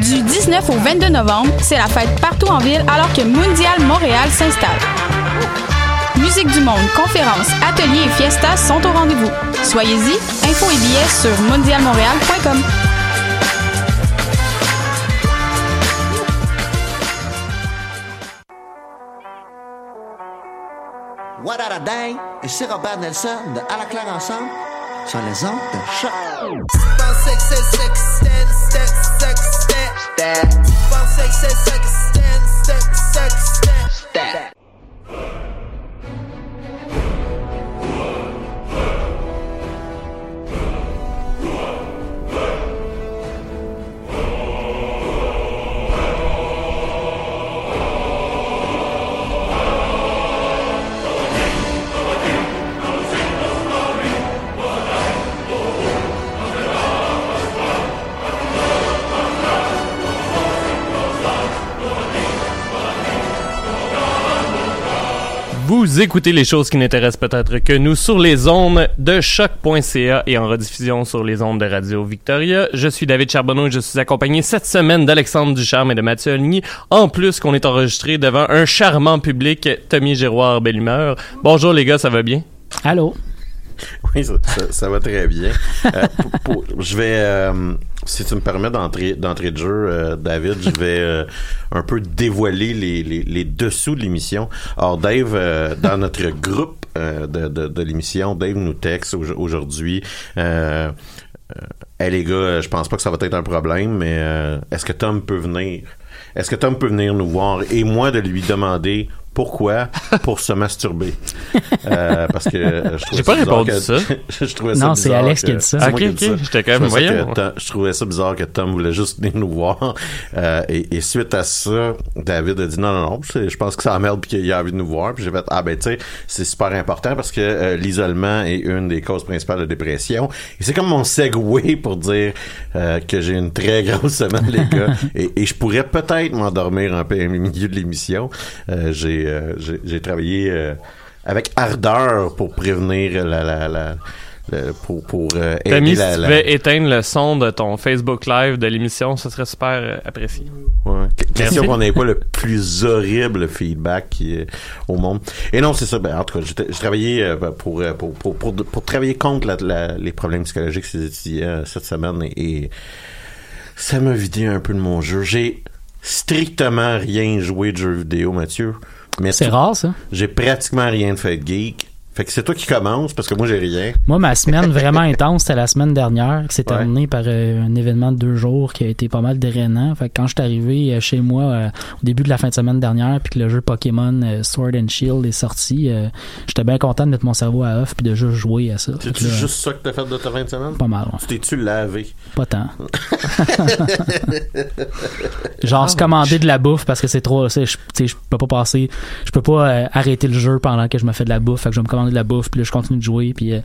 Du 19 au 22 novembre, c'est la fête partout en ville alors que Mondial Montréal s'installe. Musique du monde, conférences, ateliers et fiestas sont au rendez-vous. Soyez-y, infos et billets sur mondialmontréal.com. What a day? Et c'est Robert Nelson de À la claire ensemble sur les ondes de choc. that. Vous écoutez les choses qui n'intéressent peut-être que nous sur les ondes de choc.ca et en rediffusion sur les ondes de Radio Victoria. Je suis David Charbonneau et je suis accompagné cette semaine d'Alexandre Ducharme et de Mathieu Aligny. En plus qu'on est enregistré devant un charmant public, Tommy Giroir Belle Bonjour les gars, ça va bien? Allô? Oui, ça, ça, ça va très bien. Euh, pour, pour, je vais, euh, si tu me permets d'entrer de jeu, euh, David, je vais euh, un peu dévoiler les, les, dessous de l'émission. Alors, Dave, euh, dans notre groupe de, de, de l'émission, Dave nous texte aujourd'hui. Euh, hey les gars, je pense pas que ça va être un problème, mais est-ce que Tom peut venir? Est-ce que Tom peut venir nous voir? Et moi de lui demander pourquoi pour se masturber. Euh, parce que je j'ai pas répondu que, ça. je trouvais ça non c'est Alex qui a dit ça. Ok ok. j'étais quand même voyant je trouvais ça bizarre que Tom voulait juste venir nous voir. Euh, et, et, suite à ça David a dit non non non je pense que ça emmerde puis qu'il a envie de nous voir. Puis j'ai fait ah ben tu sais c'est super important parce que euh, l'isolement est une des causes principales de dépression. Et c'est comme mon segue pour dire euh, que j'ai une très grosse semaine les gars. Et, et je pourrais peut-être m'endormir un peu au milieu de l'émission. J'ai euh, j'ai travaillé euh, avec ardeur pour prévenir la, la, la pour, pour euh, aider la, si tu pouvais éteindre le son de ton Facebook Live de l'émission, ce serait super euh, apprécié. Ouais. Question qu'on n'ait pas le plus horrible feedback qui au monde. Et non, c'est ça. Ben, en tout cas, j'ai travaillé pour, pour, pour, pour, pour travailler contre la, les problèmes psychologiques ces étudiants cette semaine et, et ça m'a vidé un peu de mon jeu. J'ai strictement rien joué de jeux vidéo, Mathieu. C'est rare, ça. J'ai pratiquement rien de fait de geek. Fait que c'est toi qui commence parce que moi j'ai rien. Moi, ma semaine vraiment intense, c'était la semaine dernière, qui s'est Ouais. terminée par euh, un événement de deux jours qui a été pas mal drainant. Fait que quand je suis arrivé euh, chez moi euh, au début de la fin de semaine dernière, puis que le jeu Pokémon Sword and Shield est sorti, j'étais bien content de mettre mon cerveau à off puis de juste jouer à ça. C'est juste ça que t'as fait de ta fin de semaine? Pas mal, ouais. Tu t'es-tu lavé? Pas tant. Genre se commander de la bouffe parce que c'est trop je tu sais, je peux pas passer je peux pas arrêter le jeu pendant que je me fais de la bouffe fait que je me de la bouffe puis là je continue de jouer puis euh,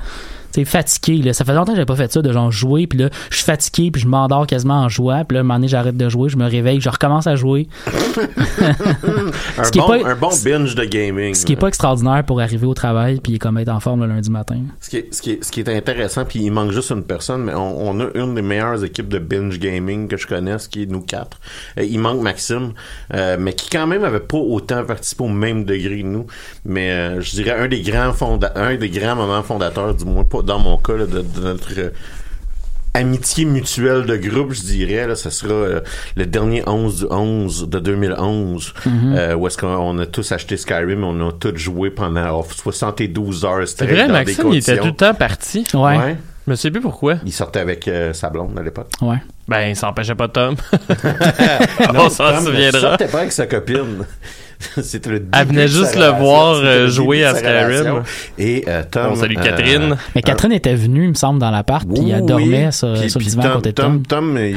sais fatigué là ça fait longtemps que j'avais pas fait ça de genre jouer puis là je suis fatigué puis je m'endors quasiment en jouant puis là un moment donné j'arrête de jouer je me réveille je recommence à jouer Un Ce qui est bon, pas- un bon binge de gaming. ce qui est pas extraordinaire pour arriver au travail puis comme être en forme le lundi matin Ce qui, est, ce, qui est, ce qui est intéressant, puis il manque juste une personne, mais on, on a une des meilleures équipes de binge gaming que je connaisse, qui est nous quatre. Euh, il manque Maxime, euh, mais qui quand même avait pas autant participé au même degré que nous. Mais euh, je dirais un des grands fonda un des grands moments fondateurs, du moins pas dans mon cas, là, de, de notre euh, amitié mutuelle de groupe, je dirais. Là, ce sera euh, le dernier 11 du 11 de 2011, Mhm. euh, où est-ce qu'on a tous acheté Skyrim, on a tous joué pendant oh, 72 heures. C'est vrai, Maxime, il était tout le temps parti. Ouais. Je me sais plus pourquoi. Il sortait avec euh, sa blonde à l'époque. ouais Ben, il s'empêchait pas Tom. Non, On s'en Il sortait pas avec sa copine. C'était le début Elle venait juste le voir, euh, jouer à Skyrim. Et euh, Tom... On salue euh, Catherine. mais Catherine était venue il me semble dans l'appart puis elle dormait oui. sur, Puis- sur le puis divan à côté de Tom, Tom, il-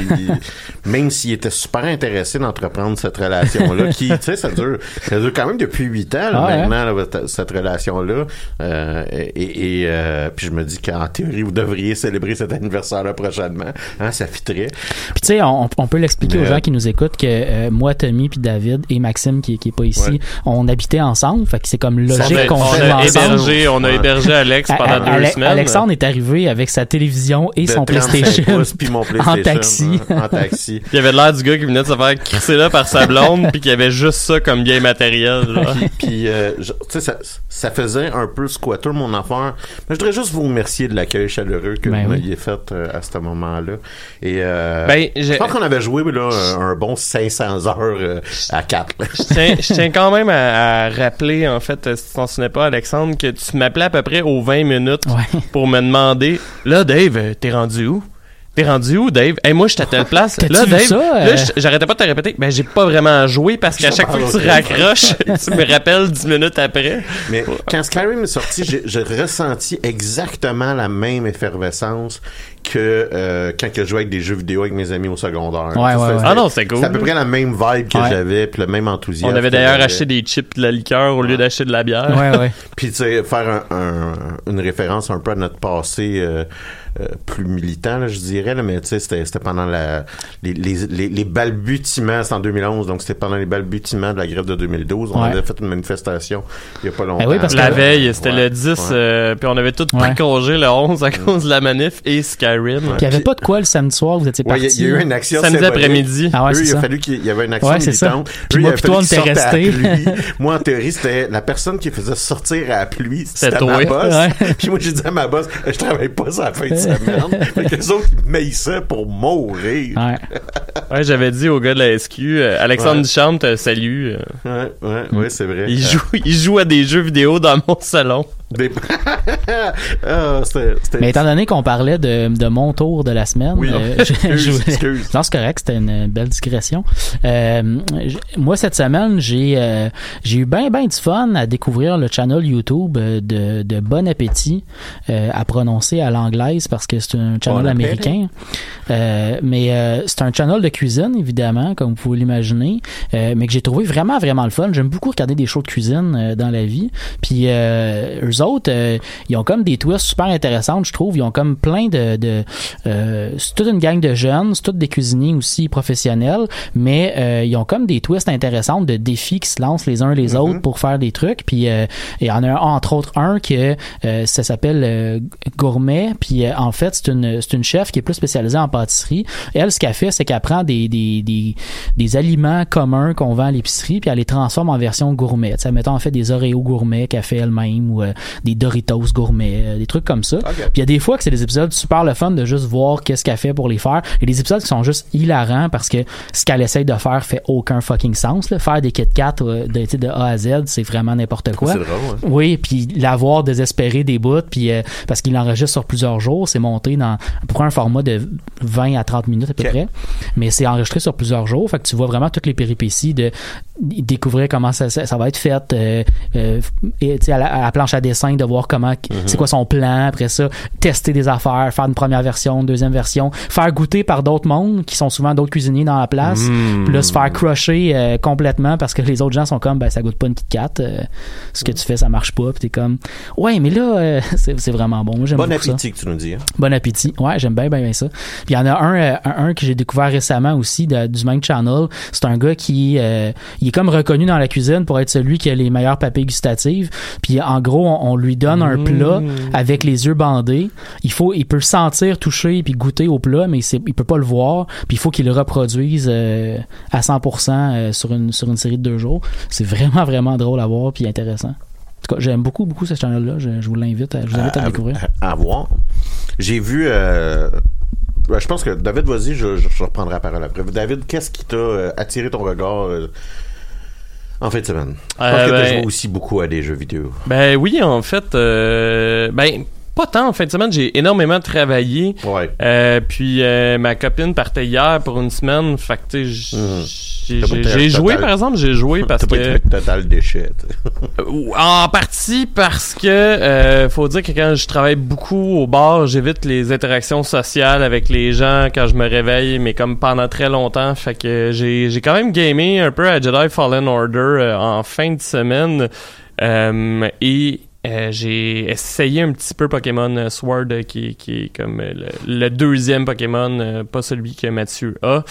même s'il était super intéressé d'entreprendre cette relation-là, qui, tu sais, ça dure, ça dure quand même depuis huit ans, là, Ah ouais. maintenant, là, cette relation-là. Euh, et et euh, puis je me dis qu'en théorie, vous devriez célébrer cet anniversaire-là prochainement. Hein, ça fitterait. Puis tu sais, on, on peut l'expliquer aux gens qui nous écoutent que euh, moi, Tommy, puis David et Maxime qui, qui est pas ici, Ouais. on habitait ensemble. Fait que c'est comme logique qu'on a ensemble. hébergé, on a hébergé Alex pendant deux Ale- semaines. Alexandre est arrivé avec sa télévision et De son 35 PlayStation pouces, puis mon PlayStation, en taxi. hein, en taxi. Il avait l'air du gars qui venait de se faire crisser là par sa blonde, puis qui avait juste ça comme bien matériel. puis, puis, euh, tu sais, ça, ça faisait un peu squatter mon affaire. Mais je voudrais juste vous remercier de l'accueil chaleureux que Ben vous oui. m'aviez fait euh, à ce moment-là. Et euh, Ben, je pense qu'on avait joué là, un, un bon 500 heures euh, à 4. je tiens, je tiens quand même à, à rappeler, en fait, euh, si tu t'en souvenais pas, Alexandre, que tu m'appelais à peu près aux 20 minutes Ouais. pour me demander Là, Dave, euh, t'es rendu où? T'es rendu où, Dave? Hey, moi, je suis à telle place. Là, Dave, ça, là, euh? j- j'arrêtais pas de te répéter. Ben, j'ai pas vraiment joué parce qu'à chaque fois que tu raccroches, tu me rappelles 10 minutes après. Mais quand Skyrim est sorti, j'ai ressenti exactement la même effervescence que euh, quand que je jouais avec des jeux vidéo avec mes amis au secondaire. Ouais, ouais, ouais. Ah non, c'était cool. C'est à peu près la même vibe que Ouais. j'avais, puis le même enthousiasme. On avait d'ailleurs acheté des chips de la liqueur au lieu d'acheter de la bière. Ouais, ouais. Puis, tu sais, faire un, un- une référence un peu à notre passé euh, euh, plus militant, là, je dirais, là, mais tu sais, c'était c'était pendant la, les, les, les, les balbutiements, c'est en 2011, donc c'était pendant les balbutiements de la grève de 2012. On Ouais. avait fait une manifestation il y a pas longtemps. Ben oui, parce que- La veille, c'était Ouais, le 10, ouais. euh, puis on avait tout pris congé le 11 à cause de la manif et Skyrim. Puis il y avait pas de quoi le samedi soir, vous étiez Ouais, partis. il y, a- il y a eu une action Samedi après-midi. Ah ouais, Eux, il a fallu qu'il y avait une action Ouais, c'est ça. militante. Puis Eux, moi il a puis fallu toi, on était pluie. Moi, en théorie, c'était la personne qui faisait sortir à la pluie. C'était toi. ma boss. Ouais. Puis moi, j'ai dit à ma boss, je travaille pas ça la fin de semaine. fait que les autres, ils maïssaient pour mourir. Ouais. Ouais, j'avais dit au gars de la SQ, euh, Alexandre Ouais. Duchamp te salue. euh, Ouais, ouais, ouais, c'est vrai. il, Euh, joue, il joue à des jeux vidéo dans mon salon. Des- Ah, Mais étant donné qu'on parlait de, de mon tour de la semaine, Oui, euh, je- excuse, je voulais- excuse. Non, c'est correct, c'était une belle digression. Euh, moi, cette semaine, j'ai euh, j'ai eu bien, bien du fun à découvrir le channel YouTube euh, de, de Bon Appétit, euh, à prononcer à l'anglaise parce que c'est un channel Bon américain. Mais c'est un channel de cuisine, évidemment, comme vous pouvez l'imaginer, mais que j'ai trouvé vraiment, vraiment le fun. J'aime beaucoup regarder des shows de cuisine dans la vie. Puis eux autres, euh, ils ont comme des twists super intéressantes, je trouve. Ils ont comme plein de... de euh, c'est toute une gang de jeunes, c'est tous des cuisiniers aussi professionnels, mais euh, ils ont comme des twists intéressantes de défis qui se lancent les uns les Mm-hmm. autres pour faire des trucs. Puis euh, il y en a un, entre autres un que euh, ça s'appelle Gourmet. Puis en fait, c'est une, une chef qui est plus spécialisée en pâtisserie. Elle, ce qu'elle fait, c'est qu'elle prend des, des, des, des aliments communs qu'on vend à l'épicerie, puis elle les transforme en version gourmet. Sais, mettons, en fait des Oreos gourmets qu'elle fait elle-même, ou euh, des Doritos gourmet, euh, des trucs comme ça. Puis il y a des fois que c'est des épisodes super le fun de juste voir qu'est-ce qu'elle fait pour les faire. Et des épisodes qui sont juste hilarants parce que ce qu'elle essaye de faire fait aucun fucking sens. Là. Faire des Kit Kat euh, de, A à Z, c'est vraiment n'importe quoi. C'est drôle, hein. Oui, puis l'avoir désespéré des bouts, puis euh, parce qu'il enregistre sur plusieurs jours, c'est monté dans pour un format de 20 à 30 minutes à peu près, mais c'est enregistré sur plusieurs jours, fait que tu vois vraiment toutes les péripéties de découvrir comment ça, ça, ça va être fait, euh, euh, et, à, la, à la planche à dessin, de voir comment c'est quoi son plan, après ça, tester des affaires, faire une première version, une deuxième version, faire goûter par d'autres mondes qui sont souvent d'autres cuisiniers dans la place, Mm. puis là se faire crusher euh, complètement parce que les autres gens sont comme ben ça goûte pas une Kit Kat, euh, ce que tu fais ça marche pas, puis t'es comme ouais mais là euh, c'est vraiment bon, j'aime Bon ça. appétit que tu nous dis. hein. Bon appétit. Ouais, j'aime bien, bien, bien ça. Puis il y en a un, euh, un, un que j'ai découvert récemment aussi de- du même channel. C'est un gars qui euh, il est comme reconnu dans la cuisine pour être celui qui a les meilleures papilles gustatives. Puis en gros, on, on lui donne un plat avec les yeux bandés. Il faut, il peut sentir, toucher puis goûter au plat, mais il peut pas le voir. Puis il faut qu'il le reproduise euh, à 100% euh, sur une sur une série de deux jours. C'est vraiment vraiment drôle à voir puis intéressant. En tout cas, j'aime beaucoup beaucoup ce channel-là. Je, je vous l'invite, à, je vous invite à, découvrir. À, à voir. J'ai vu. euh, ben, je pense que David, vas-y, je, je, je reprendrai la parole après. David, qu'est-ce qui t'a euh, attiré ton regard euh, en fin de semaine? Je pense Euh, que tu ben- joué aussi beaucoup à des jeux vidéo. Ben oui, en fait, euh, ben pas tant en fin de semaine, j'ai énormément travaillé. Ouais. Euh, puis euh, ma copine partait hier pour une semaine, fait que tu sais, j- j'ai- joué total- par exemple, j'ai joué parce pas que total déchet. Euh, En partie parce que euh, faut dire que quand je travaille beaucoup au bar, j'évite les interactions sociales avec les gens quand je me réveille, mais comme pendant très longtemps. Fait que j'ai j'ai quand même gamé un peu à Jedi Fallen Order euh, en fin de semaine. Euh, et euh, j'ai essayé un petit peu Pokémon Sword, euh, qui, qui est comme euh, le, le deuxième Pokémon, euh, pas celui que Mathieu a.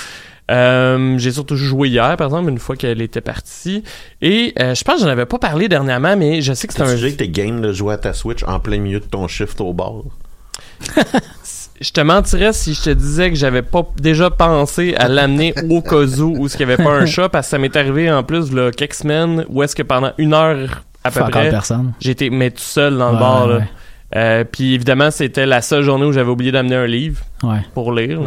Euh, j'ai surtout joué hier, par exemple, une fois qu'elle était partie. Et euh, je pense que j'en avais pas parlé dernièrement, mais je sais que c'est un suggéré que t'es game de jouer à ta Switch en plein milieu de ton shift au bar. je te mentirais si je te disais que j'avais pas déjà pensé à l'amener au cas où où il n'y avait pas un chat parce que ça m'est arrivé en plus là, quelques semaines où est-ce que pendant une heure à peu près personne. j'étais mais tout seul dans le Ouais, bar là. ouais. Euh, puis évidemment c'était la seule journée où j'avais oublié d'amener un livre Ouais. pour lire.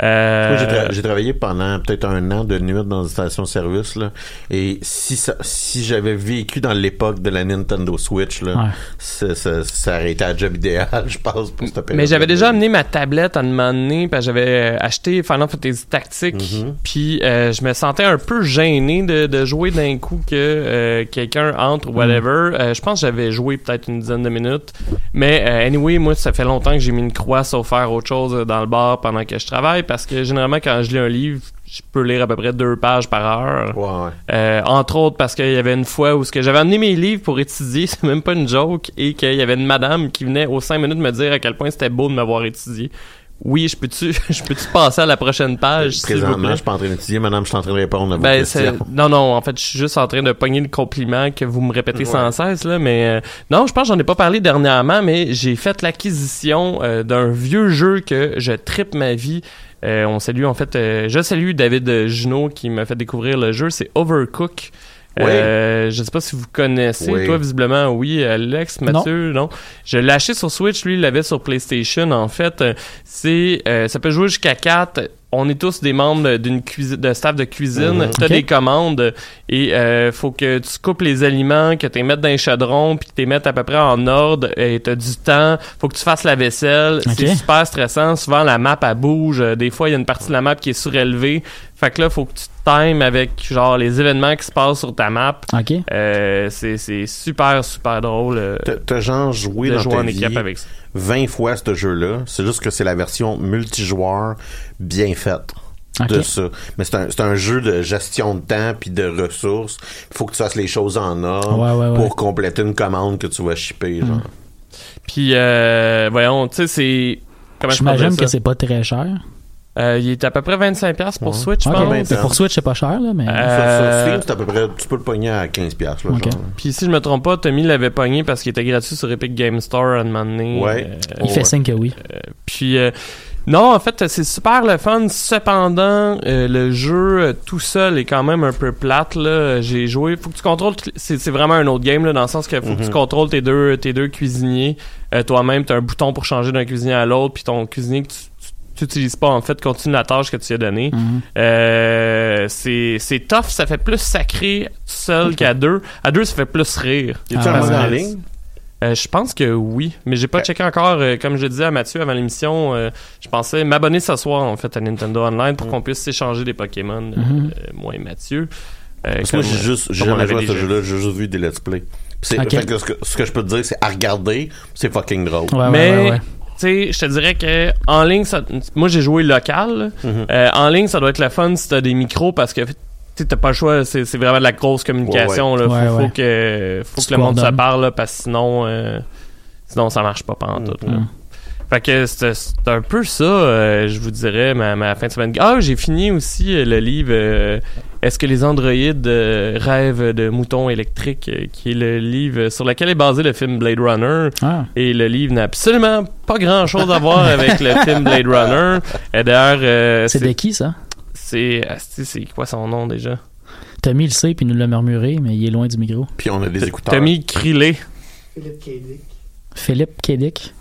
Mm. Euh, j'ai, tra- j'ai travaillé pendant peut-être un an de nuit dans une station-service, là. Et si ça, si j'avais vécu dans l'époque de la Nintendo Switch, là, Ouais. ça, ça, ça aurait été un job idéal, je pense, pour cette période. Mais j'avais déjà amené ma tablette à un moment donné, parce que j'avais euh, acheté Final Fantasy Tactics, puis euh, je me sentais un peu gêné de, de jouer d'un coup que euh, quelqu'un entre ou whatever. Euh, je pense que j'avais joué peut-être une dizaine de minutes. Mais euh, anyway, moi, ça fait longtemps que j'ai mis une croix sur faire autre chose dans le bar pendant que je travaille, parce que généralement, quand je lis un livre, je peux lire à peu près deux pages par heure. Ouais. Euh, entre autres parce qu'il y avait une fois où ce que j'avais amené mes livres pour étudier, c'est même pas une joke, et qu'il y avait une madame qui venait aux cinq minutes me dire à quel point c'était beau de m'avoir étudié. Oui, je peux-tu, je peux-tu passer à la prochaine page, s'il vous Présentement, plaît? je suis pas en train d'étudier, madame, je suis en train de répondre à vos Ben, questions. non, non, en fait, je suis juste en train de pogner le compliment que vous me répétez sans cesse, là, mais euh, non, je pense que j'en ai pas parlé dernièrement, mais j'ai fait l'acquisition euh, d'un vieux jeu que je tripe ma vie. Euh, on salue, en fait, euh, je salue David Junot qui m'a fait découvrir le jeu, c'est Overcook. Euh, je sais pas si vous connaissez. Oui. Toi, visiblement, oui. Alex, Mathieu, non. Je l'ai acheté sur Switch. Lui, il l'avait sur PlayStation. En fait, c'est, euh, ça peut jouer jusqu'à 4. On est tous des membres d'une cuisine, de staff de cuisine. Mhm. T'as des commandes et euh, faut que tu coupes les aliments, que tu les mettes dans un chaudron, puis que tu les mettes à peu près en ordre. Et t'as du temps. Faut que tu fasses la vaisselle. C'est super stressant. Souvent, la map, elle bouge. Euh, Des fois, il y a une partie de la map qui est surélevée. Fait que là, faut que tu te times avec genre les événements qui se passent sur ta map. OK. Euh, c'est c'est super, super drôle euh, T'as- T'as genre joué de dans jouer ta en vie équipe avec ça. 20 fois ce jeu-là. C'est juste que c'est la version multijoueur bien faite. De ça. Mais c'est un, c'est un jeu de gestion de temps puis de ressources. Il faut que tu fasses les choses en ordre Ouais, ouais, ouais. pour compléter une commande que tu vas shipper. Genre. Puis, euh, voyons, tu sais, c'est. Comment je peux J'imagine que c'est pas très cher. Euh, il est à peu près 25$ pour Ouais. Switch, je pense. ben, pour Switch, c'est pas cher, là, mais. Euh, Sur, sur Steam, c'est à peu près, tu peux le pogner à 15$. piastres, Là, Ok. genre. Puis si je me trompe pas, Tommy l'avait pogné parce qu'il était gratuit sur Epic Game Store à un moment donné. Ouais. Euh, il fait signe que oui. puis, euh, Non, en fait, c'est super le fun. Cependant, euh, le jeu tout seul est quand même un peu plate. Là. J'ai joué. Faut que tu contrôles. t- C'est, c'est vraiment un autre game là, dans le sens que faut que tu Mhm. contrôles tes deux, tes deux cuisiniers. Euh, toi-même, t'as un bouton pour changer d'un cuisinier à l'autre, puis ton cuisinier que tu, tu- tu utilises pas en fait continue la tâche que tu as donnée. Mhm. Euh, c'est, c'est tough. Ça fait plus sacré seul qu'à deux. À deux, ça fait plus rire. Y a-tu un Parce mode en ligne? euh, je pense que oui, mais j'ai pas checké encore. euh, comme je disais à Mathieu avant l'émission, euh, je pensais m'abonner ce soir en fait à Nintendo Online Mm. pour qu'on puisse s'échanger des Pokémon, euh, Mhm. moi et Mathieu. Euh, Parce que moi, j'ai juste, j'ai comme on jamais avait joué à ce déjà. jeu-là, j'ai juste vu des let's play. Que ce, que, ce que je peux te dire, c'est à regarder, c'est fucking drôle. Ouais, ouais, Mais ouais, ouais. Tu sais, je te dirais que en ligne, ça, moi j'ai joué local. Mhm. Euh, en ligne, ça doit être le fun si t'as des micros parce que tu t'as pas le choix. C'est c'est vraiment de la grosse communication. Ouais, Là. Faut, Ouais, faut ouais. que, faut que le monde se parle là, parce que sinon, euh, sinon ça marche pas pendant tout. Mhm. Fait que c'est c'est un peu ça, euh, je vous dirais, ma, ma fin de semaine. Ah, j'ai fini aussi euh, le livre euh, Est-ce que les androïdes euh, rêvent de moutons électriques, euh, qui est le livre sur lequel est basé le film Blade Runner. Ah. Et le livre n'a absolument pas grand-chose à voir avec le film Blade Runner. Et d'ailleurs, euh, C'est de qui, ça? c'est asti, c'est quoi son nom déjà? Tommy le sait, puis il nous l'a murmuré, mais il est loin du micro. Puis on a des écouteurs. Tommy Krilé. Philippe K. Philippe Kedick.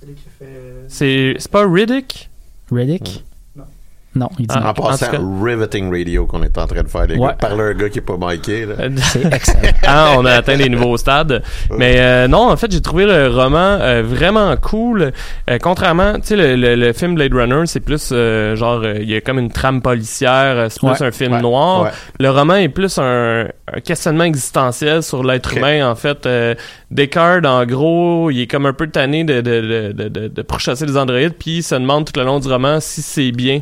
Celui qui fait. C'est c'est pas Riddick? Reddick? Non. Il dit Ah. En passant, En Riveting Radio qu'on est en train de faire, les Ouais. gars. Par là, un gars qui est pas miké, là. C'est excellent. ah, on a atteint des nouveaux stades. Mais euh, non, en fait, j'ai trouvé le roman euh, vraiment cool. Euh, contrairement, tu sais, le, le- le film Blade Runner, c'est plus euh, genre, il y a comme une trame policière, c'est plus Ouais. un film Ouais. noir. Ouais. Le roman est plus un, un questionnement existentiel sur l'être humain. En fait, euh, Descartes, en gros, il est comme un peu tanné de, de, de, de, de, de pourchasser les androïdes, puis il se demande tout le long du roman si c'est bien.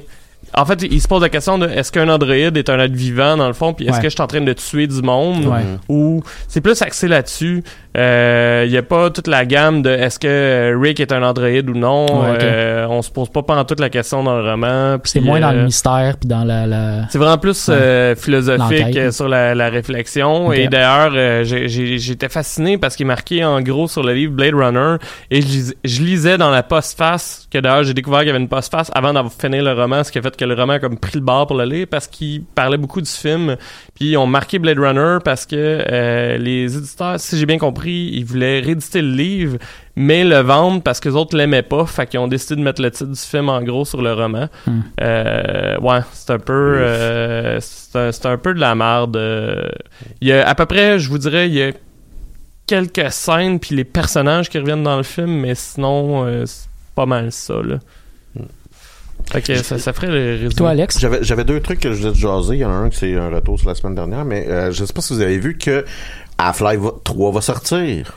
En fait, il se pose la question de est-ce qu'un androïde est un être vivant dans le fond, puis est-ce Ouais. que je suis en train de tuer du monde? Ouais. ou c'est plus axé là-dessus. Euh, Il y a pas toute la gamme de est-ce que euh, Rick est un androïde ou non. Ouais. Euh, on se pose pas pendant toute la question dans le roman. C'est moins dans euh, le mystère, puis dans la... la... c'est vraiment plus euh, philosophique euh, sur la, la réflexion. Et d'ailleurs, euh, j'étais fasciné parce qu'il est marqué en gros sur le livre Blade Runner. Et je, lis- je lisais dans la postface, que d'ailleurs j'ai découvert qu'il y avait une postface avant d'avoir fini le roman, ce qui a fait que le roman a comme pris le bord pour le lire parce qu'il parlait beaucoup du film. Puis ils ont marqué Blade Runner parce que euh, les éditeurs, si j'ai bien compris, ils voulaient rééditer le livre, mais le vendre parce que les autres l'aimaient pas. Fait qu'ils ont décidé de mettre le titre du film en gros sur le roman. Hmm. Euh, ouais, c'est un peu, euh, c'est un, c'est un peu de la merde. Il y a à peu près, je vous dirais, il y a quelques scènes puis les personnages qui reviennent dans le film, mais sinon, euh, c'est pas mal ça là. Fait que ça, ça ferait le résumé. Toi, Alex? J'avais, j'avais deux trucs que je voulais te jaser. Il y en a un qui c'est un retour sur la semaine dernière, mais euh, je sais pas si vous avez vu que Half-Life va- 3 va sortir.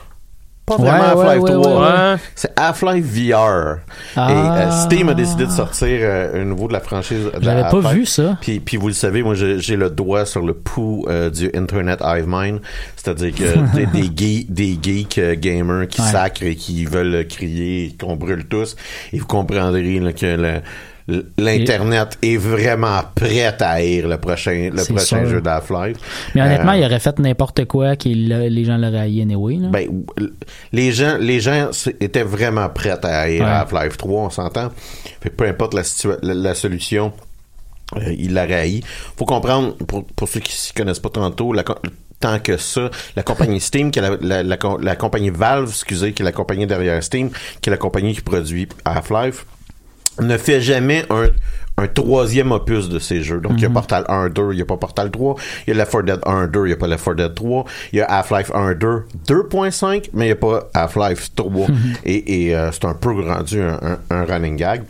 Pas vraiment ouais, Half-Life ouais, 3. ouais, Ouais. C'est Half-Life VR. Ah. Et euh, Steam a décidé de sortir euh, un nouveau de la franchise. de J'avais pas vu ça. Puis, puis vous le savez, moi j'ai j'ai le doigt sur le pouls euh, du Internet Hive Mind, c'est-à-dire que des, des, geeks, des geeks euh, gamers qui Ouais. sacrent et qui veulent crier qu'on brûle tous. Et vous comprendrez là, que le- L'Internet est vraiment prêt à haïr le prochain, le prochain sûr. jeu d'Half-Life. Mais honnêtement, Euh, il aurait fait n'importe quoi que les gens l'auraient haï anyway. Là. ben, les gens, les gens étaient vraiment prêts à haïr Ouais. Half-Life 3, on s'entend. Peu importe la, la, la solution, euh, il l'a haï. Faut comprendre, pour, pour ceux qui s'y connaissent pas tantôt, la, tant que ça, la compagnie Steam, qui est la, la, la compagnie Valve, excusez, qui est la compagnie derrière Steam, qui est la compagnie qui produit Half-Life, ne fait jamais un, un troisième opus de ces jeux. Donc, il y a Mhm. Portal 1, 2, il n'y a pas Portal 3. Il y a Left 4 Dead 1, 2, il n'y a pas Left 4 Dead 3. Il y a Half-Life 1, 2, 2.5, mais il n'y a pas Half-Life 3. Mhm. Et, et euh, c'est un peu rendu un, un- un running gag.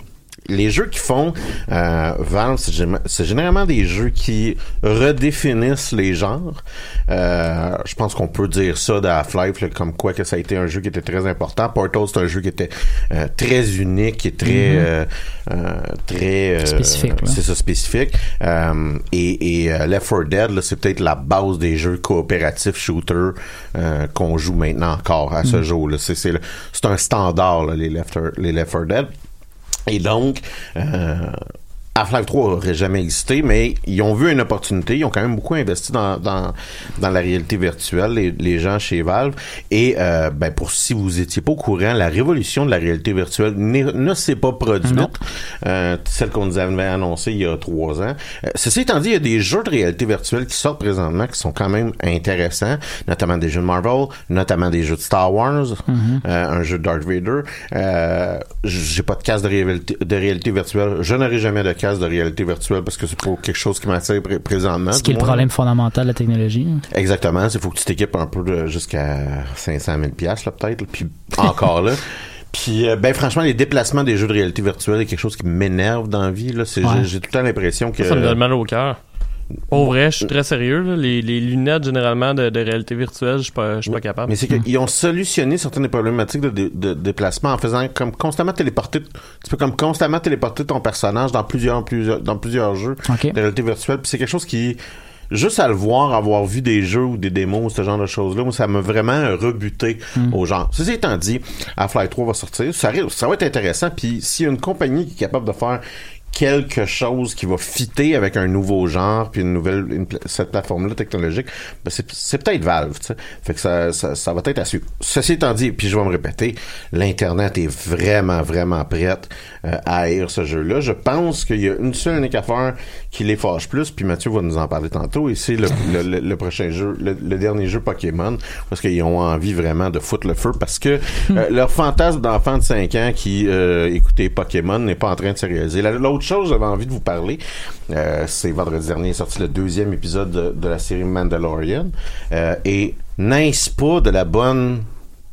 Les jeux qui font euh, Valve, c'est gén- c'est généralement des jeux qui redéfinissent les genres. Euh, je pense qu'on peut dire ça de Half-Life, comme quoi que ça a été un jeu qui était très important. Portal, c'est un jeu qui était euh, très unique et très Mhm. euh, euh, très euh, Spécifique. C'est ça spécifique. Euh, et et euh, Left 4 Dead, c'est peut-être la base des jeux coopératifs shooter euh, qu'on joue maintenant encore à ce Mhm. jour. C'est un standard là, les Left 4 les Left 4 Dead. Et donc, euh, Half-Life 3 aurait jamais existé, mais ils ont vu une opportunité. Ils ont quand même beaucoup investi dans, dans, dans la réalité virtuelle, les, les gens chez Valve. Et euh, ben pour si vous étiez pas au courant, la révolution de la réalité virtuelle ne s'est pas produite. Euh, celle qu'on nous avait annoncée il y a trois ans. Euh, ceci étant dit, il y a des jeux de réalité virtuelle qui sortent présentement qui sont quand même intéressants, notamment des jeux de Marvel, notamment des jeux de Star Wars, euh, un jeu de Darth Vader. Euh, j'ai pas de casque de réalité, de réalité virtuelle. Je n'aurai jamais de casque de réalité virtuelle parce que c'est pas quelque chose qui m'attire pré- présentement. Ce qui est le moins. problème fondamental de la technologie. Exactement. Il faut que tu t'équipes un peu jusqu'à 500 000 piastres, là, peut-être. Puis encore là. Puis, euh, ben franchement, les déplacements des jeux de réalité virtuelle est quelque chose qui m'énerve dans la vie. Là. C'est, Ouais. j'ai, j'ai tout le temps l'impression que... Ça, ça me donne mal au cœur. Pour vrai, je suis très sérieux. là. Les, les lunettes, généralement, de, de réalité virtuelle, je suis pas, je suis pas capable. Mais c'est qu'ils ont solutionné certaines des problématiques de, dé- de déplacement en faisant comme constamment téléporter, tu peux comme constamment téléporter ton personnage dans plusieurs, plusieurs, dans plusieurs jeux de réalité virtuelle. Puis c'est quelque chose qui, juste à le voir, avoir vu des jeux ou des démos, ce genre de choses-là, ça m'a vraiment rebuté Hmm. au genre. Ceci étant dit, Half-Life 3 va sortir. Ça, ça va être intéressant. Puis s'il y a une compagnie qui est capable de faire quelque chose qui va fitter avec un nouveau genre puis une nouvelle une cette plateforme là technologique ben c'est, c'est peut-être Valve tu sais. Fait que ça, ça, ça va être à suivre. Ceci étant dit puis je vais me répéter l'internet est vraiment vraiment prête euh, à haïr ce jeu là je pense qu'il y a une seule unique affaire qui les fâche plus puis Mathieu va nous en parler tantôt et c'est le, le, le- le prochain jeu le, le dernier jeu Pokémon parce qu'ils ont envie vraiment de foutre le feu parce que euh, leur fantasme d'enfant de 5 ans qui euh, écoutait Pokémon n'est pas en train de se réaliser. La- chose j'avais envie de vous parler. Euh, c'est vendredi dernier est sorti le deuxième épisode de, de la série Mandalorian. Euh, et n'est-ce pas de la bonne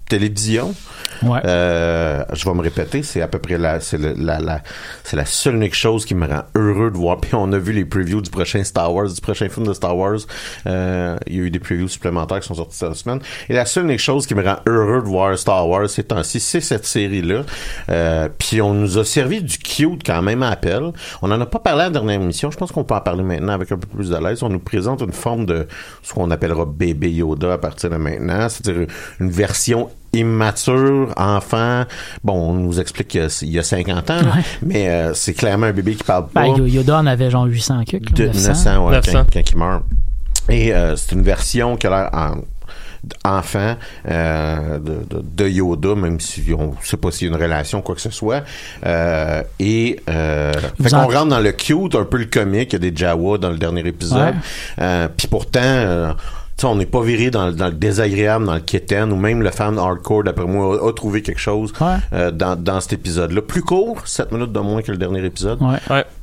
télévision euh, je vais me répéter, c'est à peu près la, c'est la, la, c'est la seule unique chose qui me rend heureux de voir. Puis on a vu les previews du prochain Star Wars, du prochain film de Star Wars. Euh, il y a eu des previews supplémentaires qui sont sortis cette semaine. Et la seule unique chose qui me rend heureux de voir Star Wars ces temps-ci, c'est cette série-là. Euh, puis on nous a servi du cute quand même à appel. On en a pas parlé à la dernière émission. Je pense qu'on peut en parler maintenant avec un peu plus de l'aise. On nous présente une forme de ce qu'on appellera bébé Yoda à partir de maintenant, c'est-à-dire une version immature, enfant. Bon, on nous explique qu'il y a- il y a 50 ans, mais euh, c'est clairement un bébé qui parle pas. Ben, Yoda en avait genre 800 cucs. de 900. 900, ouais, 900. Quand, quand il meurt. Et euh, c'est une version qui a l'air en- enfant euh, de, de, de Yoda, même si on sait pas s'il y a une relation quoi que ce soit. Euh, et euh, fait qu'on en- rentre dans le cute, un peu le comique. Il y a des Jawa dans le dernier épisode. Euh, Puis pourtant. Tu sais, on n'est pas viré dans, le- dans le désagréable, dans le kitten, ou même le fan hardcore, d'après moi, a, a trouvé quelque chose euh, dans, dans cet épisode-là. Plus court, 7 minutes de moins que le dernier épisode. Ouais.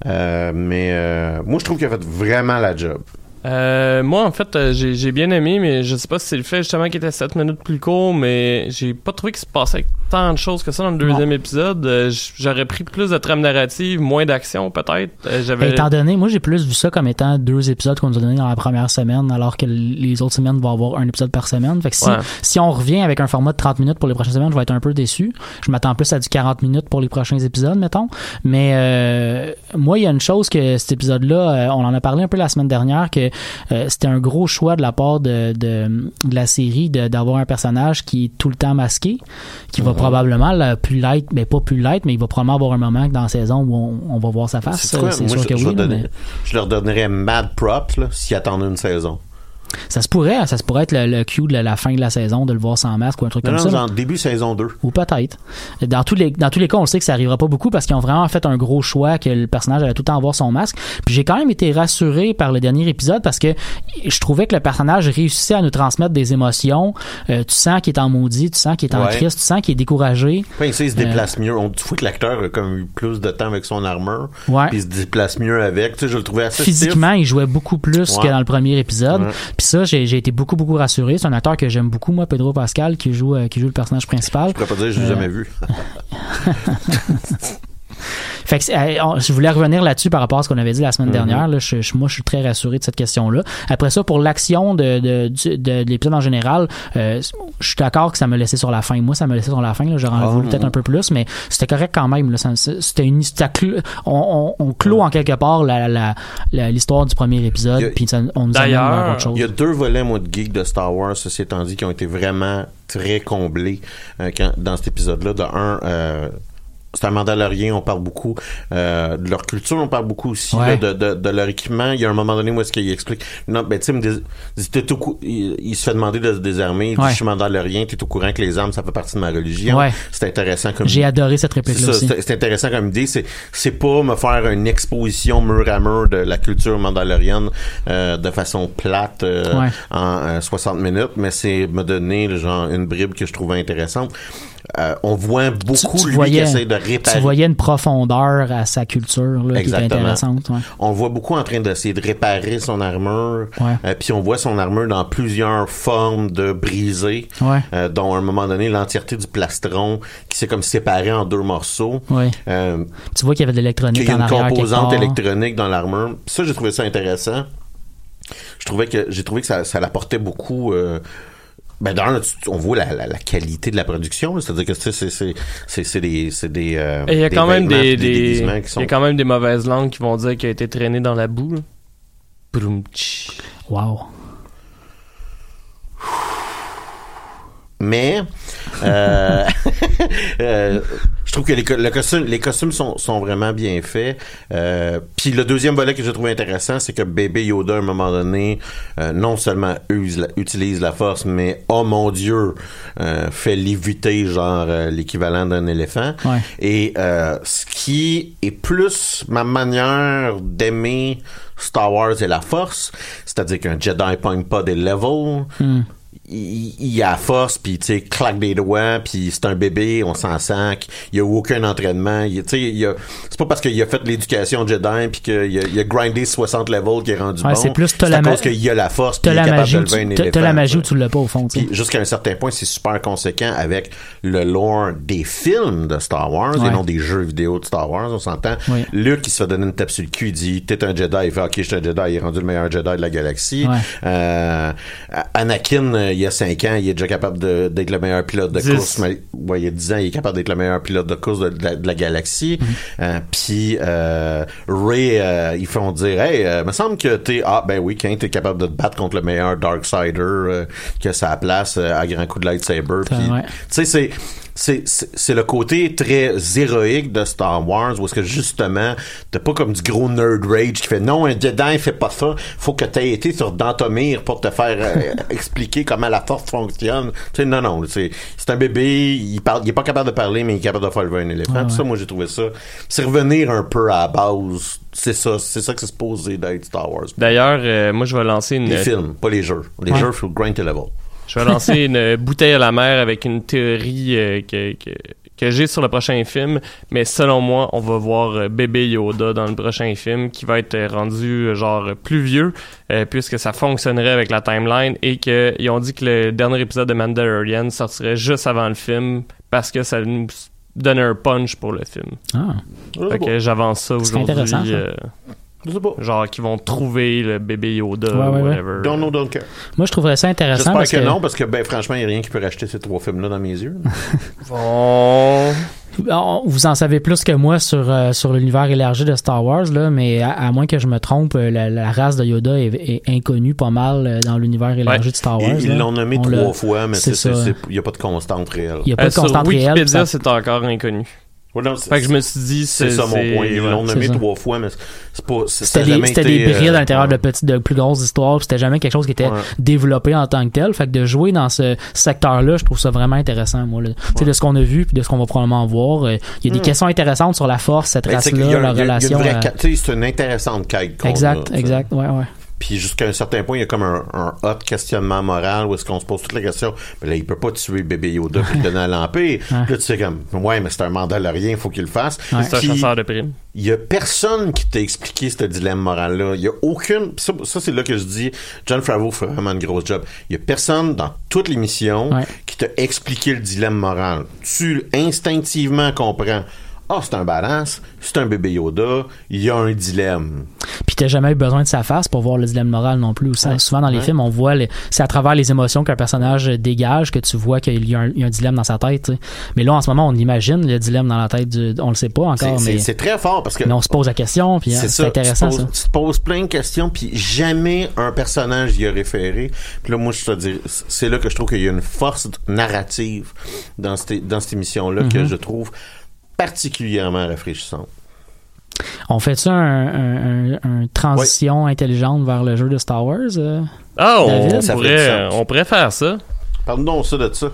Euh, mais euh, moi, je trouve qu'il a fait vraiment la job. Euh, moi, en fait, euh, j'ai j'ai bien aimé, mais je sais pas si c'est le fait justement qu'il était 7 minutes plus court, mais j'ai pas trouvé qu'il se passait tant de choses que ça dans le deuxième épisode. Euh, J'aurais pris plus de trame narrative, moins d'action peut-être. Euh, étant donné, moi j'ai plus vu ça comme étant deux épisodes qu'on nous a donnés dans la première semaine, alors que les autres semaines vont avoir un épisode par semaine. Fait que si, Ouais. si on revient avec un format de 30 minutes pour les prochaines semaines, je vais être un peu déçu. Je m'attends plus à du 40 minutes pour les prochains épisodes, mettons. Mais euh, moi, il y a une chose que cet épisode-là, on en a parlé un peu la semaine dernière, que euh, c'était un gros choix de la part de, de, de la série d'avoir un personnage qui est tout le temps masqué, qui va Mhm. probablement là, plus light, mais pas plus light, mais il va probablement avoir un moment dans la saison où on, on va voir sa face. C'est sûr je, que je oui. donner- mais- je leur donnerais mad props s'ils attendaient une saison. Ça se pourrait, hein, ça se pourrait être le, le cue de la, la fin de la saison, de le voir sans masque ou un truc Non, comme non, ça. genre début saison 2. Ou peut-être. Dans tous les dans tous les cas, on le sait que ça arrivera pas beaucoup parce qu'ils ont vraiment fait un gros choix que le personnage allait tout le temps avoir son masque. Puis j'ai quand même été rassuré par le dernier épisode parce que je trouvais que le personnage réussissait à nous transmettre des émotions. Euh, tu sens qu'il est en maudit, tu sens qu'il est en Ouais. crise, tu sens qu'il est découragé. Enfin, il se Euh, déplace mieux. On vois que l'acteur a comme eu plus de temps avec son armure. Ouais. Puis il se déplace mieux avec. Tu sais, je le trouvais assez Physiquement, il jouait beaucoup plus Ouais. que dans le premier épisode. Ouais. Puis ça, j'ai été beaucoup beaucoup rassuré. C'est un acteur que j'aime beaucoup, moi, Pedro Pascal, qui joue euh, qui joue le personnage principal. Je pourrais pas dire que je l'ai Euh, jamais vu. Fait que, je voulais revenir là-dessus par rapport à ce qu'on avait dit la semaine Mhm. dernière. Là, je, je- moi, je suis très rassuré de cette question-là. Après ça, pour l'action de, de, du- de, de l'épisode en général, euh, je suis d'accord que ça me laissait sur la fin. Moi, ça me laissait sur la fin. J'aurais Ah, voulu peut-être un peu plus, mais c'était correct quand même. C'était une, cl- on, on, on clôt en quelque part l'histoire du premier épisode, a- puis ça- on nous amène vers autre chose. il y a deux volets, moi, de geek de Star Wars, ceci étant dit, qui ont été vraiment très comblés euh, quand- dans cet épisode-là. De un, euh, c'est un Mandalorien, on parle beaucoup euh, de leur culture, on parle beaucoup aussi Ouais. là, de, de, de leur équipement. Il y a un moment donné où est-ce qu'il explique, non, ben tu sais, il il, se fait demander de se désarmer, il dit, je suis Mandalorien, t'es au courant que les armes, ça fait partie de ma religion. Ouais. C'est intéressant comme J'ai adoré cette ça, aussi. c'est intéressant comme idée. C'est c'est pas me faire une exposition mur à mur de la culture mandalorienne euh, de façon plate euh, en euh, 60 minutes, mais c'est me donner genre une bribe que je trouvais intéressante. Euh, on voit beaucoup tu lui qui voyais, essaie de réparer. tu voyais une profondeur à sa culture là, qui était Exactement. intéressante. ouais. On voit beaucoup en train d'essayer de réparer son armure. Ouais. Euh, puis on voit son armure dans plusieurs formes de brisées, Ouais. euh, dont à un moment donné l'entièreté du plastron qui s'est comme séparé en deux morceaux. Tu vois qu'il y avait de l'électronique qu'il y a une composante électronique dans l'armure. Ça, j'ai trouvé ça intéressant. Je trouvais que j'ai trouvé que ça, ça l'apportait beaucoup. Ben d'un, tu- on voit la, la, la qualité de la production, là. c'est-à-dire que tu sais, c'est c'est c'est c'est des c'est des. euh, Et il y a quand même des, des des- qui sont. y a quand même des mauvaises langues qui vont dire qu'il a été traîné dans la boue. là. Broum, tch. Wow. Mais euh, euh, trouve que les, co- le costume- les costumes sont, sont vraiment bien faits. Euh, Puis le deuxième volet que j'ai trouvé intéressant, c'est que bébé Yoda, à un moment donné, euh, non seulement use la- utilise la force, mais oh mon Dieu, euh, fait léviter genre euh, l'équivalent d'un éléphant. Ouais. Et ce qui est plus ma manière d'aimer Star Wars et la force, c'est-à-dire qu'un Jedi pogne pas des levels Hmm. Il, il a la force puis tu sais claque des doigts puis c'est un bébé on s'en sac il y a aucun entraînement il, tu sais il c'est pas parce qu'il a fait l'éducation Jedi puis qu'il a, il a grindé 60 levels qu'il est rendu Ouais, bon c'est plus à cause qu'il a la force puis il est capable de lever un tu- t'as- éléphant la magie ou tu l'as pas au fond. jusqu'à un certain point, c'est super conséquent avec le lore des films de Star Wars Ouais. et non des jeux vidéo de Star Wars. On s'entend. Oui. Luke, qui se fait donner une tape sur le cul, il dit T'es un Jedi. Il fait Ok, je suis un Jedi. Il est rendu le meilleur Jedi de la galaxie. Ouais. Euh, Anakin, il y a 5 ans, il est déjà capable d'être le meilleur pilote de course. Mais, ouais, il y a 10 ans, il est capable d'être le meilleur pilote de course de, de la, de la galaxie. Mm-hmm. Euh, Puis euh, Ray, euh, ils font dire Hey, me semble que t'es. Ah, ben oui, quand t'es capable de te battre contre le meilleur Darksider a sa place à grand coup de lightsaber. Puis, tu sais, c'est. C'est, c'est c'est le côté très héroïque de Star Wars où est-ce que justement t'as pas comme du gros nerd rage qui fait non un Jedi fait pas ça. Faut que t'aies été sur Dantomir pour te faire euh, expliquer comment la force fonctionne. Tu sais non non c'est c'est un bébé il parle il est pas capable de parler mais il est capable de faire lever un éléphant. Ouais, Puis ça moi j'ai trouvé ça c'est revenir un peu à la base. C'est ça c'est ça que c'est supposé d'être Star Wars. D'ailleurs, euh, moi, je vais lancer une. les films pas les jeux. Les Ouais. jeux faut grind to level Je vais lancer une bouteille à la mer avec une théorie euh, que, que, que j'ai sur le prochain film. Mais selon moi, on va voir euh, bébé Yoda dans le prochain film qui va être euh, rendu euh, genre plus vieux euh, puisque ça fonctionnerait avec la timeline et qu'ils ont dit que le dernier épisode de Mandalorian sortirait juste avant le film parce que ça nous donne un punch pour le film. Ah. Fait que j'avance ça C'est aujourd'hui. Intéressant, ça. je sais pas genre qu'ils vont trouver le bébé Yoda Ouais, ouais, ou ouais. whatever. don't know don't care Moi, je trouverais ça intéressant J'espère parce que, que, non, parce que ben franchement, il n'y a rien qui peut racheter ces trois films-là dans mes yeux. Bon. On- Vous en savez plus que moi sur, euh, sur l'univers élargi de Star Wars, là, mais à, à moins que je me trompe, euh, la, la race de Yoda est, est inconnue pas mal euh, dans l'univers élargi de Star Wars. ils là. l'ont nommé On trois l'a- fois, mais il n'y a pas de constante réelle. Il n'y a pas Euh, de constante sur réelle. Wikipédia, ça- c'est encore inconnu. Ouais, non, c'est- Fait que je me suis dit, c'est ça mon point. Ils l'ont ouais. nommé trois fois, mais c'est pas. C'était a des, jamais c'était été, des brilles euh, à l'intérieur ouais. de petites, de plus grosses histoires. C'était jamais quelque chose qui était Ouais. développé en tant que tel. Fait que de jouer dans ce secteur-là, je trouve ça vraiment intéressant, moi. là. Tu sais, de ce qu'on a vu puis de ce qu'on va probablement voir. euh, Il y a des Hmm. questions intéressantes sur la force, cette Ben, a- race-là, a- a une relation. sais, C'est une intéressante quête. a, Exact, sais. exact. Ouais, ouais. Puis jusqu'à un certain point, il y a comme un, un hot questionnement moral où est-ce qu'on se pose toutes les questions. Mais là, il peut pas tuer bébé Yoda puis le donner à l'Empire. Puis là, tu sais comme, ouais, mais c'est un mandalorien, il faut qu'il le fasse. Ouais. C'est un chasseur de primes. il y a personne qui t'a expliqué ce dilemme moral-là. Il y a aucune. Ça, ça, c'est là que je dis, John Favreau fait vraiment une grosse job. Il y a personne dans toute l'émission Ouais. qui t'a expliqué le dilemme moral. Tu instinctivement comprends. Ah, c'est un balance, c'est un bébé Yoda, il y a un dilemme. Puis t'as jamais eu besoin de sa face pour voir le dilemme moral non plus. Ça, souvent dans les Ouais. films, on voit les- c'est à travers les émotions qu'un personnage dégage que tu vois qu'il y, a un- il y a un dilemme dans sa tête. Mais là, en ce moment, on imagine le dilemme dans la tête du. On le sait pas encore, c'est mais, c'est très fort parce que mais on se pose la question. Puis hein, C'est ça. intéressant tu, te ça. poses, tu te poses plein de questions, puis jamais un personnage y a référé. Puis là, moi, je te dis, c'est là que je trouve qu'il y a une force narrative dans cette, dans cette émission-là que Mhm. je trouve particulièrement rafraîchissante. On fait ça un, un, un- un transition intelligente vers le jeu de Star Wars? euh, Ah, on, pourrait, on faire ça. Parle-nous ça de ça.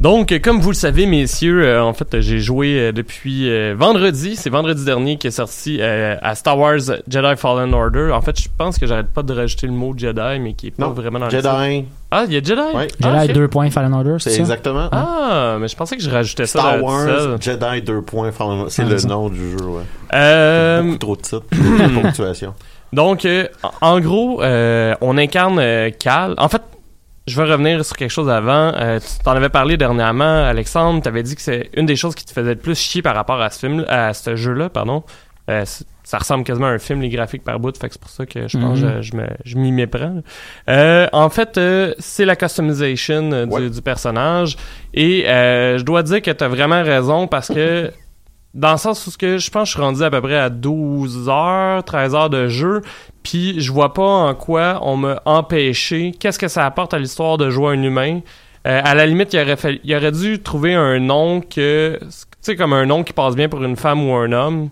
Donc, comme vous le savez, messieurs, euh, en fait, j'ai joué euh, depuis euh, vendredi. C'est vendredi dernier qui est sorti euh, à Star Wars Jedi Fallen Order. En fait, je pense que j'arrête pas de rajouter le mot Jedi, mais qui est pas Non, vraiment dans le Jedi. Ah, il y a Jedi? Ouais. Ah, Jedi ok. 2 points Fallen Order, c'est ça? exactement. Ah, mais je pensais que je rajoutais ça Star là, tout Wars, seul. Jedi 2 points. Fallen- C'est Ah, le ça. nom du jeu, ouais. Euh, Beaucoup trop de titres. de ponctuation. Donc, euh, en en gros, euh, on incarne euh, Cal. En fait, je veux revenir sur quelque chose avant. Euh, tu t'en avais parlé dernièrement, Alexandre. Tu avais dit que c'est une des choses qui te faisait le plus chier par rapport à ce film, à ce jeu-là, pardon. Euh, ça ressemble quasiment à un film, les graphiques par bout, fait que c'est pour ça que je pense Mhm. que je, je me- je m'y méprends. Euh, en fait, euh, c'est la customization euh, du, Ouais. du personnage. Et je dois dire que tu as vraiment raison parce que dans le sens où ce que je pense que je suis rendu à peu près à 12 heures, 13 heures de jeu, puis je vois pas en quoi on m'a empêché. Qu'est-ce que ça apporte à l'histoire de jouer un humain? Euh, à la limite, il aurait, fallu- il aurait dû trouver un nom que, tu sais, comme un nom qui passe bien pour une femme ou un homme.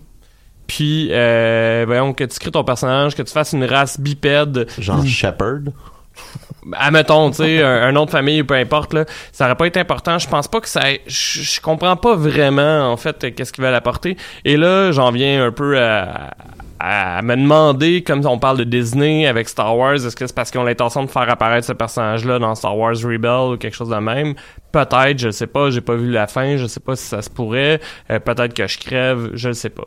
Puis, euh, voyons, que tu crées ton personnage, que tu fasses une race bipède. Genre Shepard. Admettons, tu sais, un, un nom de famille, peu importe, là, ça aurait pas été important. Je pense pas que ça. Je, comprends pas vraiment, en fait, qu'est-ce qu'ils veulent apporter. Et là, j'en viens un peu à, à me demander, comme on parle de Disney avec Star Wars, est-ce que c'est parce qu'ils ont l'intention de faire apparaître ce personnage-là dans Star Wars Rebel ou quelque chose de même? Peut-être, je sais pas, j'ai pas vu la fin, je sais pas si ça se pourrait. Euh, Peut-être que je crève, je sais pas.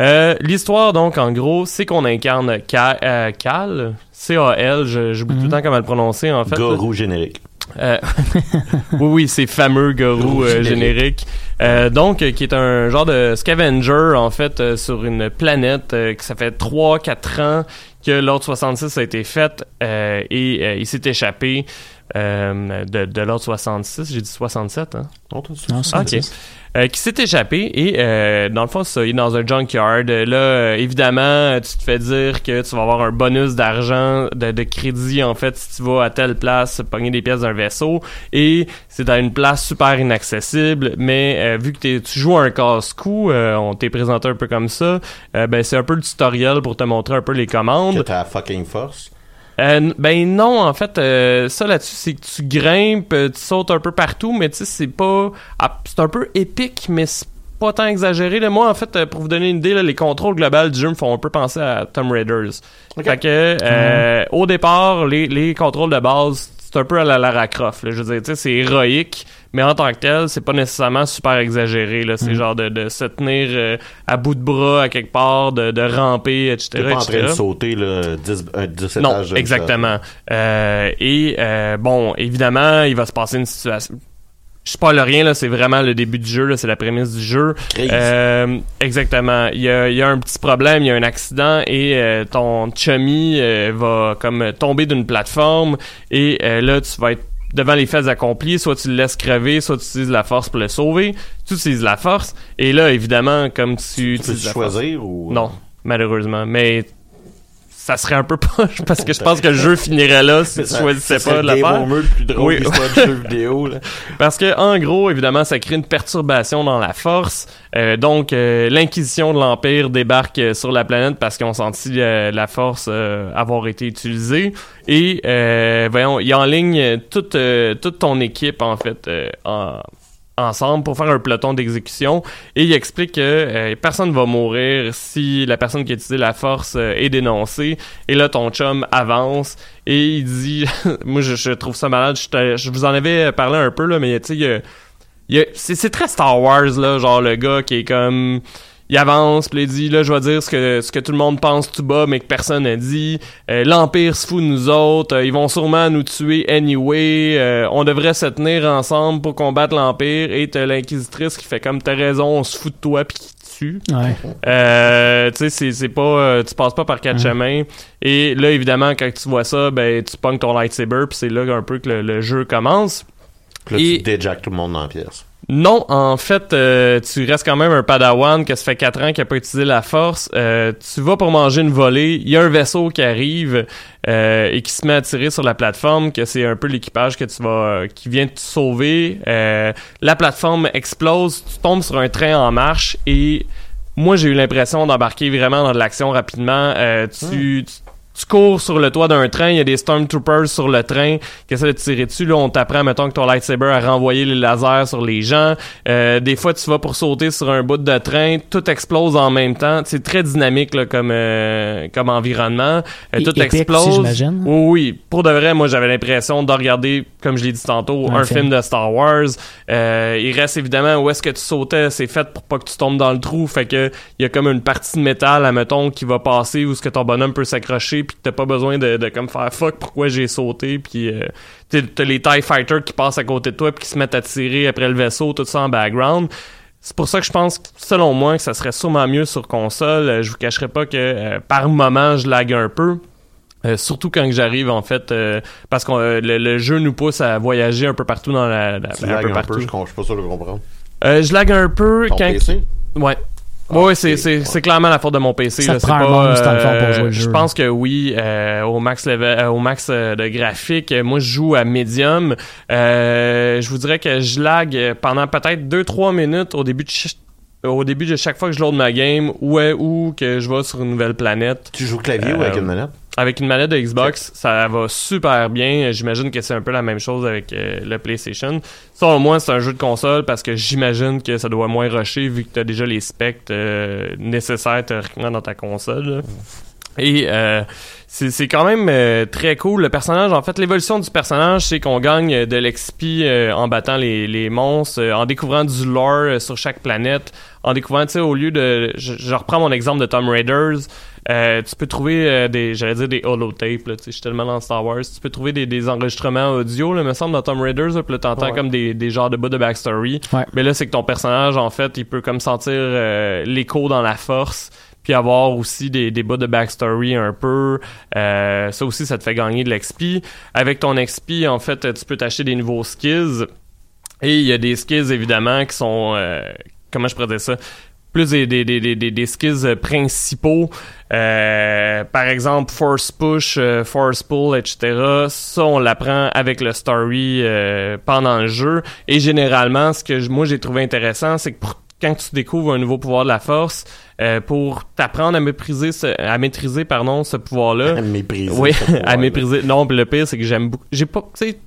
Euh, L'histoire, donc, en gros, c'est qu'on incarne Ca- euh, Cal, C-A-L, je- j'oublie tout le temps comment le prononcer, en fait. là. Gorou générique. Euh, oui, oui, c'est fameux Garou euh, Générique. générique. Euh, donc, euh, qui est un genre de scavenger, en fait, sur une planète que ça fait 3-4 ans que l'ordre 66 a été fait euh, et il s'est échappé euh, de, de l'ordre 66. J'ai dit 67, hein? Non, Ah, ok. Euh, qui s'est échappé et euh, dans le fond ça, il est dans un junkyard là euh, évidemment tu te fais dire que tu vas avoir un bonus d'argent de, de crédit en fait si tu vas à telle place pogner des pièces d'un vaisseau et c'est à une place super inaccessible mais euh, vu que t'es- tu joues à un casse-cou euh, on t'est présenté un peu comme ça euh, ben c'est un peu le tutoriel pour te montrer un peu les commandes Que t'as la fucking force. Euh, ben non, en fait, euh, ça là-dessus, c'est que tu grimpes, euh, tu sautes un peu partout, mais tu sais, c'est pas... c'est un peu épique, mais c'est pas tant exagéré. Là. Moi, en fait, euh, pour vous donner une idée, là, les contrôles globaux du jeu me font un peu penser à Tomb Raiders. Fait que, euh, au départ, les, les contrôles de base, c'est un peu à la Lara Croft. Là. Je veux dire, tu sais, c'est héroïque, mais en tant que tel, c'est pas nécessairement super exagéré. Là. C'est Mm. genre de, de se tenir euh, à bout de bras à quelque part, de, de ramper, etc. T'es pas en train de sauter là, 10, un 10 Non, exactement. Euh, et euh, bon, évidemment, il va se passer une situation. Je spoil rien là, c'est vraiment le début du jeu, là, c'est la prémisse du jeu. Euh, exactement. Il y a, y a un petit problème, il y a un accident et euh, ton chummy euh, va comme tomber d'une plateforme et euh, là tu vas être devant les faits accomplis, soit tu le laisses crever, soit tu utilises la force pour le sauver. Tu utilises la force et là évidemment comme tu, Tu peux la force- choisir ou. non, malheureusement. Mais ça serait un peu poche parce que je pense que le jeu finirait là si tu choisissais pas de le faire. over le plus drôle Oui. de jeu vidéo. Là. Parce que en gros, évidemment, ça crée une perturbation dans la force. Euh, donc, euh, l'inquisition de l'Empire débarque euh, sur la planète parce qu'ils ont senti euh, la force euh, avoir été utilisée. Et, euh, voyons, il en ligne toute, euh, toute ton équipe, en fait, euh, en ensemble pour faire un peloton d'exécution. Et il explique que euh, personne va mourir si la personne qui a utilisé la force euh, est dénoncée. Et là ton chum avance et il dit moi je, trouve ça malade. Je, je vous en avais parlé un peu là mais tu sais c'est très Star Wars là genre le gars qui est comme il avance, puis il dit là je vais dire ce que ce que tout le monde pense tout bas mais que personne n'a dit. Euh, L'empire se fout de nous autres, euh, ils vont sûrement nous tuer anyway. Euh, on devrait se tenir ensemble pour combattre l'empire et t'as l'inquisitrice qui fait comme t'as raison, on se fout de toi puis qui te tue. Ouais. Euh, tu sais, c'est, c'est pas, euh, tu passes pas par quatre chemins. Et là, évidemment, quand tu vois ça, ben, tu pognes ton lightsaber, puis c'est là un peu que le, le jeu commence. Puis là, Et- tu déjacques tout le monde dans la pièce. Non, en fait, euh, tu restes quand même un padawan que ça fait 4 ans qu'il n'a pas utilisé la force. Euh, tu vas pour manger une volée, il y a un vaisseau qui arrive euh, et qui se met à tirer sur la plateforme, que c'est un peu l'équipage que tu vas, qui vient te sauver. La plateforme explose, tu tombes sur un train en marche et moi j'ai eu l'impression d'embarquer vraiment dans de l'action rapidement. Tu, tu tu cours sur le toit d'un train, il y a des Stormtroopers sur le train qui essaient de tirer dessus? Là, on t'apprend, mettons, que ton lightsaber a renvoyé les lasers sur les gens. Euh, des fois, tu vas pour sauter sur un bout de train, tout explose en même temps. C'est très dynamique là, comme, euh, comme environnement. Euh, tout épique explose. aussi, oui, oui. Pour de vrai, moi, j'avais l'impression de regarder, comme je l'ai dit tantôt, Un un, film. film. de Star Wars. Euh, il reste évidemment où est-ce que tu sautais, c'est fait pour pas que tu tombes dans le trou. Fait que il y a comme une partie de métal, admettons, qui va passer où ce que ton bonhomme peut s'accrocher, puis que t'as pas besoin de, de comme faire fuck pourquoi j'ai sauté, puis euh, t'as- les Tie Fighters qui passent à côté de toi puis qui se mettent à tirer après le vaisseau, tout ça en background. C'est pour ça que je pense, selon moi, que ça serait sûrement mieux sur console. Euh, je vous cacherai pas que euh, par moment, je lag un peu. Euh, surtout quand j'arrive en fait euh, parce que le, le jeu nous pousse à voyager un peu partout dans la, la- Tu un peu un peu, je je suis pas sûr de comprendre. Je lag un peu Ton quand PC? ouais Ouais, ouais, c'est, c'est, c'est clairement la faute de mon PC. Ça là. te prend un pas, monstre, dans le fond, pour jouer le Je jeu. pense que oui, euh, au max level, euh, au max euh, de graphique. euh, Moi, je joue à medium. Euh, je vous dirais que je lag euh, pendant peut-être 2-3 minutes au début de ch- au début de chaque fois que je load ma game ou ou que je vais sur une nouvelle planète. Tu joues clavier ou avec une manette? Avec une manette de Xbox, ça va super bien. J'imagine que c'est un peu la même chose avec euh, le PlayStation. Ça, au moins, c'est un jeu de console parce que j'imagine que ça doit moins rusher vu que tu as déjà les specs euh, nécessaires théoriquement dans ta console. là. Et euh, c'est c'est quand même euh, très cool. Le personnage, en fait, l'évolution du personnage, c'est qu'on gagne de l'XP euh, en battant les, les monstres, euh, en découvrant du lore euh, sur chaque planète, en découvrant, tu sais, au lieu de... Je, je reprends mon exemple de Tomb Raiders. euh, tu peux trouver euh, des, j'allais dire des holotapes, là, tu sais, je suis tellement dans Star Wars. Tu peux trouver des, des enregistrements audio, là, me semble, dans Tomb Raiders, là, puis là, t'entends Ouais. comme des, des genres de bouts de backstory. Ouais. Mais là, c'est que ton personnage, en fait, il peut comme sentir euh, l'écho dans la force, puis avoir aussi des, des bouts de backstory un peu. Euh, ça aussi, ça te fait gagner de l'XP. Avec ton XP, en fait, tu peux t'acheter des nouveaux skills. Et il y a des skills, évidemment, qui sont... euh, comment je pourrais ça? Plus des, des, des, des, des- skills principaux. Euh, par exemple, force push, euh, force pull, etc. Ça, on l'apprend avec le story euh, pendant le jeu. Et généralement, ce que moi j'ai trouvé intéressant, c'est que pour- quand tu découvres un nouveau pouvoir de la force, euh, pour t'apprendre à mépriser, ce- à maîtriser, pardon, ce pouvoir-là. À mépriser Oui, à mépriser. Non, puis le pire, c'est que j'aime beaucoup. J'ai pas, tu sais,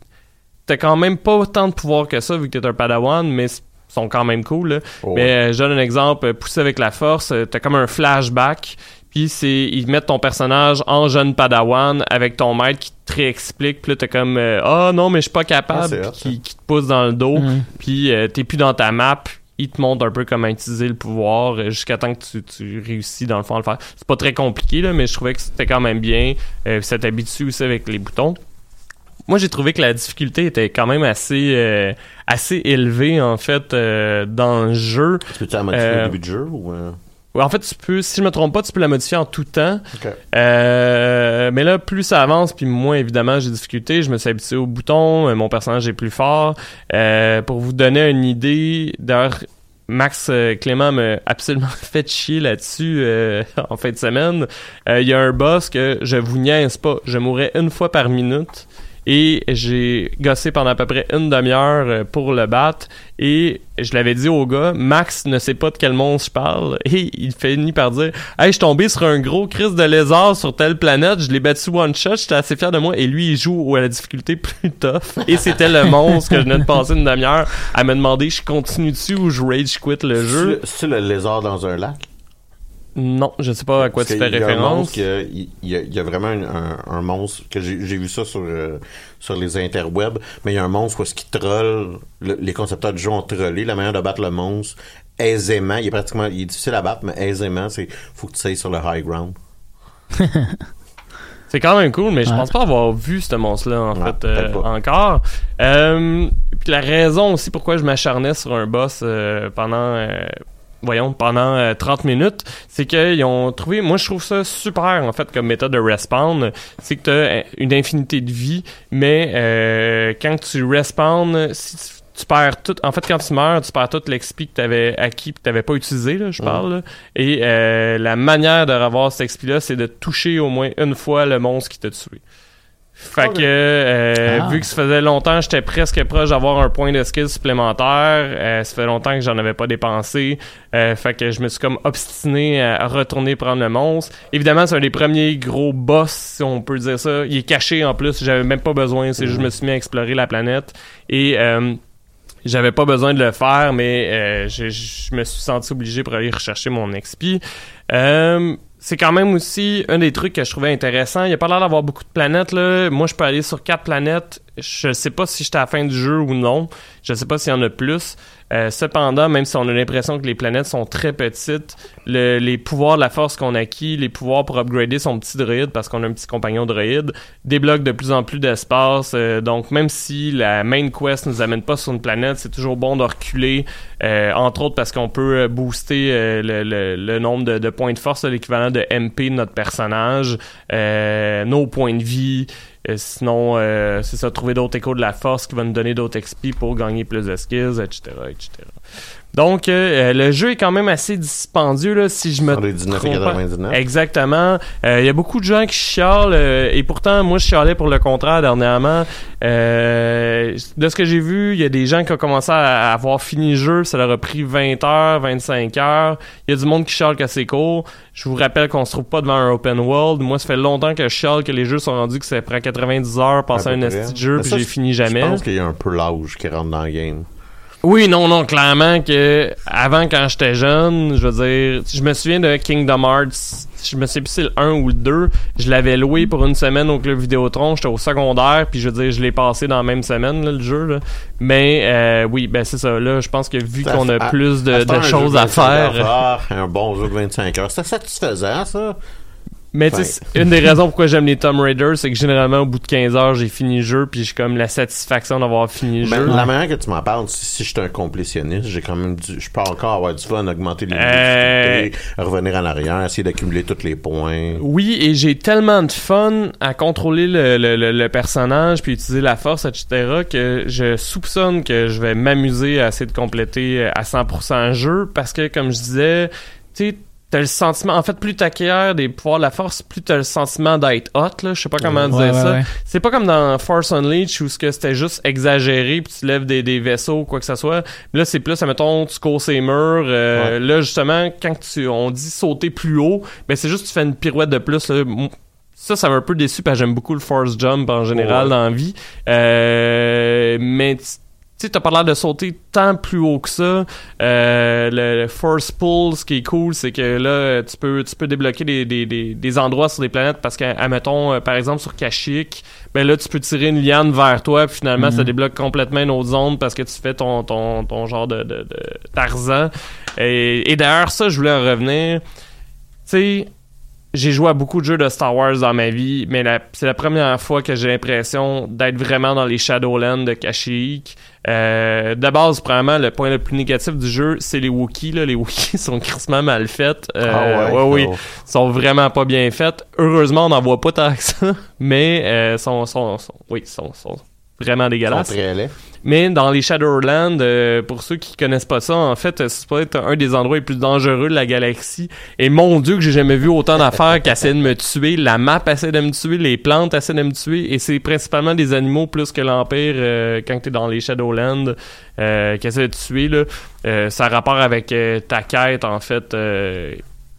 t'as quand même pas autant de pouvoir que ça vu que t'es un padawan, mais sont quand même cool. là. Oh, mais euh, je donne un exemple, euh, pousser avec la force, t'as comme un flashback, puis c'est ils mettent ton personnage en jeune padawan avec ton maître qui te réexplique, puis là t'as comme euh, ah non mais je suis pas Ah, capable, puis qui, qui te pousse dans le dos, Mhm. puis euh, t'es plus dans ta map. Il te montre un peu comment utiliser le pouvoir euh, jusqu'à temps que tu, tu réussis dans le fond à le faire. C'est pas très compliqué là, mais je trouvais que c'était quand même bien. Euh, ça t'habitue aussi avec les boutons. Moi, j'ai trouvé que la difficulté était quand même assez euh, assez élevée en fait euh, dans le jeu. Tu la modifier Euh, au début du jeu ou... en fait, tu peux, si je me trompe pas, tu peux la modifier en tout temps. Euh, mais là, plus ça avance, puis moins évidemment j'ai des difficultés. Je me suis habitué au bouton, euh, mon personnage est plus fort. Euh, pour vous donner une idée, d'ailleurs, Max euh, Clément m'a absolument fait chier là-dessus euh, en fin de semaine. Euh, Il y a un boss que je vous niaise pas, je mourrais une fois par minute. Et j'ai gossé pendant à peu près une demi-heure euh, pour le battre. Et je l'avais dit au gars, Max ne sait pas de quel monstre je parle. Et il finit par dire Hey, je suis tombé sur un gros crise de lézard sur telle planète, je l'ai battu one shot, j'étais assez fier de moi. Et lui, il joue à la difficulté plus tough. Et c'était le monstre que je venais de passer une demi-heure à me demander je continue dessus ou je rage quit le jeu. C'est le lézard dans un lac? Non, je sais pas à quoi Parce tu fais y référence. il y, a, il y a vraiment un, un- un monstre que j'ai vu ça sur euh, sur les interwebs, mais il y a un monstre où est-ce qu'il troll le- les concepteurs de jeu ont trollé la manière de battre le monstre aisément, il est pratiquement il est difficile à battre mais aisément, c'est faut que tu ailles sur le high ground. C'est quand même cool, mais je Ouais. pense pas avoir vu ce monstre-là, en Ouais, fait, euh, encore. Euh, puis la raison aussi pourquoi je m'acharnais sur un boss euh, pendant, euh, voyons, pendant euh, 30 minutes, c'est qu'ils ont trouvé, moi je trouve ça super, en fait, comme méthode de respawn, c'est que tu as une infinité de vie, mais euh, quand tu respawn, si tu tu perds tout. En fait, quand tu meurs, tu perds tout l'XP que tu avais acquis que tu n'avais pas utilisé, là, je parle. là. Et euh, la manière de revoir cet XP-là, c'est de toucher au moins une fois le monstre qui t'a tué. Fait que, euh, Ah. vu que ça faisait longtemps, j'étais presque proche d'avoir un point de skill supplémentaire. Euh, ça fait longtemps que j'en avais pas dépensé. Euh, fait que je me suis comme obstiné à retourner prendre le monstre. Évidemment, c'est un des premiers gros boss, si on peut dire ça. Il est caché en plus. J'avais même pas besoin. C'est juste que je me suis mis à explorer la planète. Et euh, j'avais pas besoin de le faire, mais euh, je, je me suis senti obligé pour aller rechercher mon XP. Euh, c'est quand même aussi un des trucs que je trouvais intéressant. Il y a pas l'air d'avoir beaucoup de planètes là. Moi, je peux aller sur quatre planètes. Je sais pas si j'étais à la fin du jeu ou non. Je sais pas s'il y en a plus. Euh, cependant, même si on a l'impression que les planètes sont très petites, le- les pouvoirs de la force qu'on acquis, les pouvoirs pour upgrader son petit droïde, parce qu'on a un petit compagnon droïde, débloquent de plus en plus d'espace. Euh, donc, même si la main quest nous amène pas sur une planète, c'est toujours bon de reculer, euh, entre autres parce qu'on peut euh, booster euh, le, le- le nombre de, de points de force, l'équivalent de MP de notre personnage, euh, nos points de vie. Euh, sinon, euh, c'est ça, trouver d'autres échos de la force qui va nous donner d'autres XP pour gagner plus de skills, etc., etc. Donc, euh, euh, le jeu est quand même assez dispendieux, là, si je me 119,99. trompe. Exactement. Euh, Il y a beaucoup de gens qui chialent, euh, et pourtant, moi, je chialais pour le contraire dernièrement. Euh, de ce que j'ai vu, il y a des gens qui ont commencé à, avoir fini le jeu, ça leur a pris 20 heures, 25 heures. Il y a du monde qui chiale que c'est court. Je vous rappelle qu'on se trouve pas devant un open world. Moi, ça fait longtemps que je chiale que les jeux sont rendus que ça prend 90 heures passer À un esti de jeu, puis j'ai fini jamais. Je pense qu'il y a un peu l'âge qui rentre dans le game. Oui, non, non, clairement que avant quand j'étais jeune, je veux dire, je me souviens de Kingdom Hearts, je me sais plus si c'est le 1 ou le 2, je l'avais loué pour une semaine au club Vidéotron, j'étais au secondaire, puis je veux dire, je l'ai passé dans la même semaine, là, le jeu, là. Mais euh, oui, ben c'est ça, là, je pense que vu qu'on a À- plus de, de choses à 25 heures, faire... ah, un bon jeu de 25 heures. C'est satisfaisant, ça? Mais tu sais, une des raisons pourquoi j'aime les Tomb Raider, c'est que généralement au bout de 15 heures, j'ai fini le jeu, puis j'ai comme la satisfaction d'avoir fini le Ben, jeu. La manière que tu m'en parles, si, si je suis un complétionniste, j'ai quand même du, je peux encore avoir du fun, augmenter les Euh, revenir en arrière, essayer d'accumuler tous les points. Oui, et j'ai tellement de fun à contrôler le, le- le- le personnage puis utiliser la force, etc., que je soupçonne que je vais m'amuser à essayer de compléter à 100% le jeu parce que, comme je disais, tu sais, t'as le sentiment, en fait, plus t'acquiers des pouvoirs de la force, plus t'as le sentiment d'être hot, là, je sais pas comment Ouais, dire ouais, ça. ouais. C'est pas comme dans Force Unleashed où ce que c'était juste exagéré puis tu lèves des, des vaisseaux ou quoi que ce soit. Là, c'est plus, admettons, tu cours ces murs. euh, Là, justement, quand tu, on dit sauter plus haut, ben c'est juste tu fais une pirouette de plus. Là. Ça, ça m'a un peu déçu parce que j'aime beaucoup le force jump en général Ouais. dans la vie. Euh, mais tu t'as pas l'air de sauter tant plus haut que ça. Euh, le, le force pull, ce qui est cool, c'est que là, tu peux, tu peux débloquer des, des, des, des endroits sur des planètes parce que, admettons, euh, par exemple, sur Kashyyyk, ben là, tu peux tirer une liane vers toi, puis finalement, Mhm. ça débloque complètement une autre zone parce que tu fais ton, ton, ton genre de, de, de Tarzan. Et, et d'ailleurs, ça, je voulais en revenir. Tu sais, j'ai joué à beaucoup de jeux de Star Wars dans ma vie, mais la- c'est la première fois que j'ai l'impression d'être vraiment dans les Shadowlands de Kashyyyk. Euh, de base, probablement, le point le plus négatif du jeu, c'est les Wookiees. Là. Les Wookiees sont crissement mal faites. Euh, Ah ouais? oui, Oh. sont vraiment pas bien faites. Heureusement, on n'en voit pas tant que ça, mais euh, sont, sont, sont- oui, sont, sont vraiment laids. Mais dans les Shadowlands, euh, pour ceux qui connaissent pas ça, en fait, c'est peut-être un des endroits les plus dangereux de la galaxie. Et mon Dieu, que j'ai jamais vu autant d'affaires qui essaient de me tuer. La map essaie de me tuer, les plantes essaient de me tuer. Et c'est principalement des animaux plus que l'Empire euh, quand t'es dans les Shadowlands euh, qui essaient de tuer. Là. Euh, ça a rapport avec ta quête, en fait.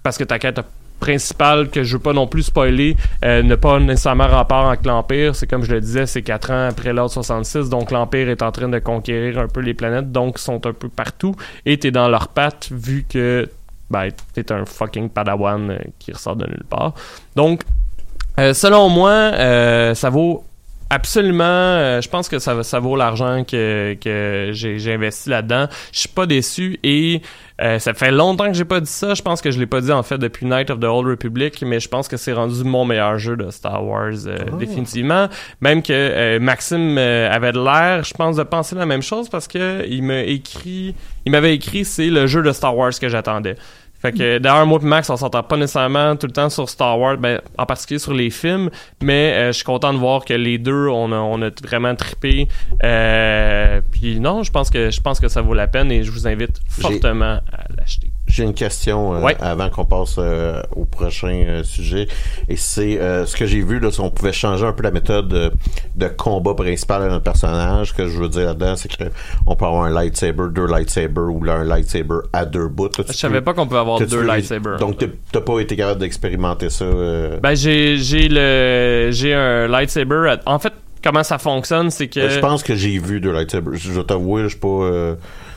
parce que ta quête principale que je veux pas non plus spoiler euh, n'a pas nécessairement rapport avec l'Empire. C'est comme je le disais, c'est quatre ans après l'ordre 66, donc l'Empire est en train de conquérir un peu les planètes, donc ils sont un peu partout, et t'es dans leurs pattes vu que ben, t'es un fucking padawan euh, qui ressort de nulle part. Donc, euh, selon moi, euh, ça vaut absolument. Euh, je pense que ça, ça vaut l'argent que, que j'ai investi là-dedans. Je suis pas déçu et euh, ça fait longtemps que j'ai pas dit ça. Je pense que je l'ai pas dit en fait depuis Night of the Old Republic mais je pense que c'est rendu mon meilleur jeu de Star Wars euh, définitivement. Même que euh, Maxime euh, avait de l'air je pense de penser la même chose parce que il m'a écrit il m'avait écrit c'est le jeu de Star Wars que j'attendais Fait que d'ailleurs, moi et Max, on s'entend pas nécessairement tout le temps sur Star Wars, ben, en particulier sur les films, mais euh, je suis content de voir que les deux, on a, on a vraiment trippé. Euh, puis non, je pense que je pense que ça vaut la peine et je vous invite fortement à l'acheter. J'ai une question euh, Ouais. avant qu'on passe euh, au prochain euh, sujet. Et c'est euh, ce que j'ai vu, là, c'est qu'on pouvait changer un peu la méthode de, de combat principal de notre personnage. Ce que je veux dire là-dedans, c'est que on peut avoir un lightsaber, deux lightsabers ou là, un lightsaber à deux bouts. Je savais pas qu'on pouvait avoir deux lightsabers. Donc, t'as- pas été capable d'expérimenter ça. euh, Ben j'ai j'ai le j'ai un lightsaber. à- En fait, comment ça fonctionne, c'est que Euh, Je pense que j'ai vu deux lightsabers. Je, je vais t'avouer, je suis pas.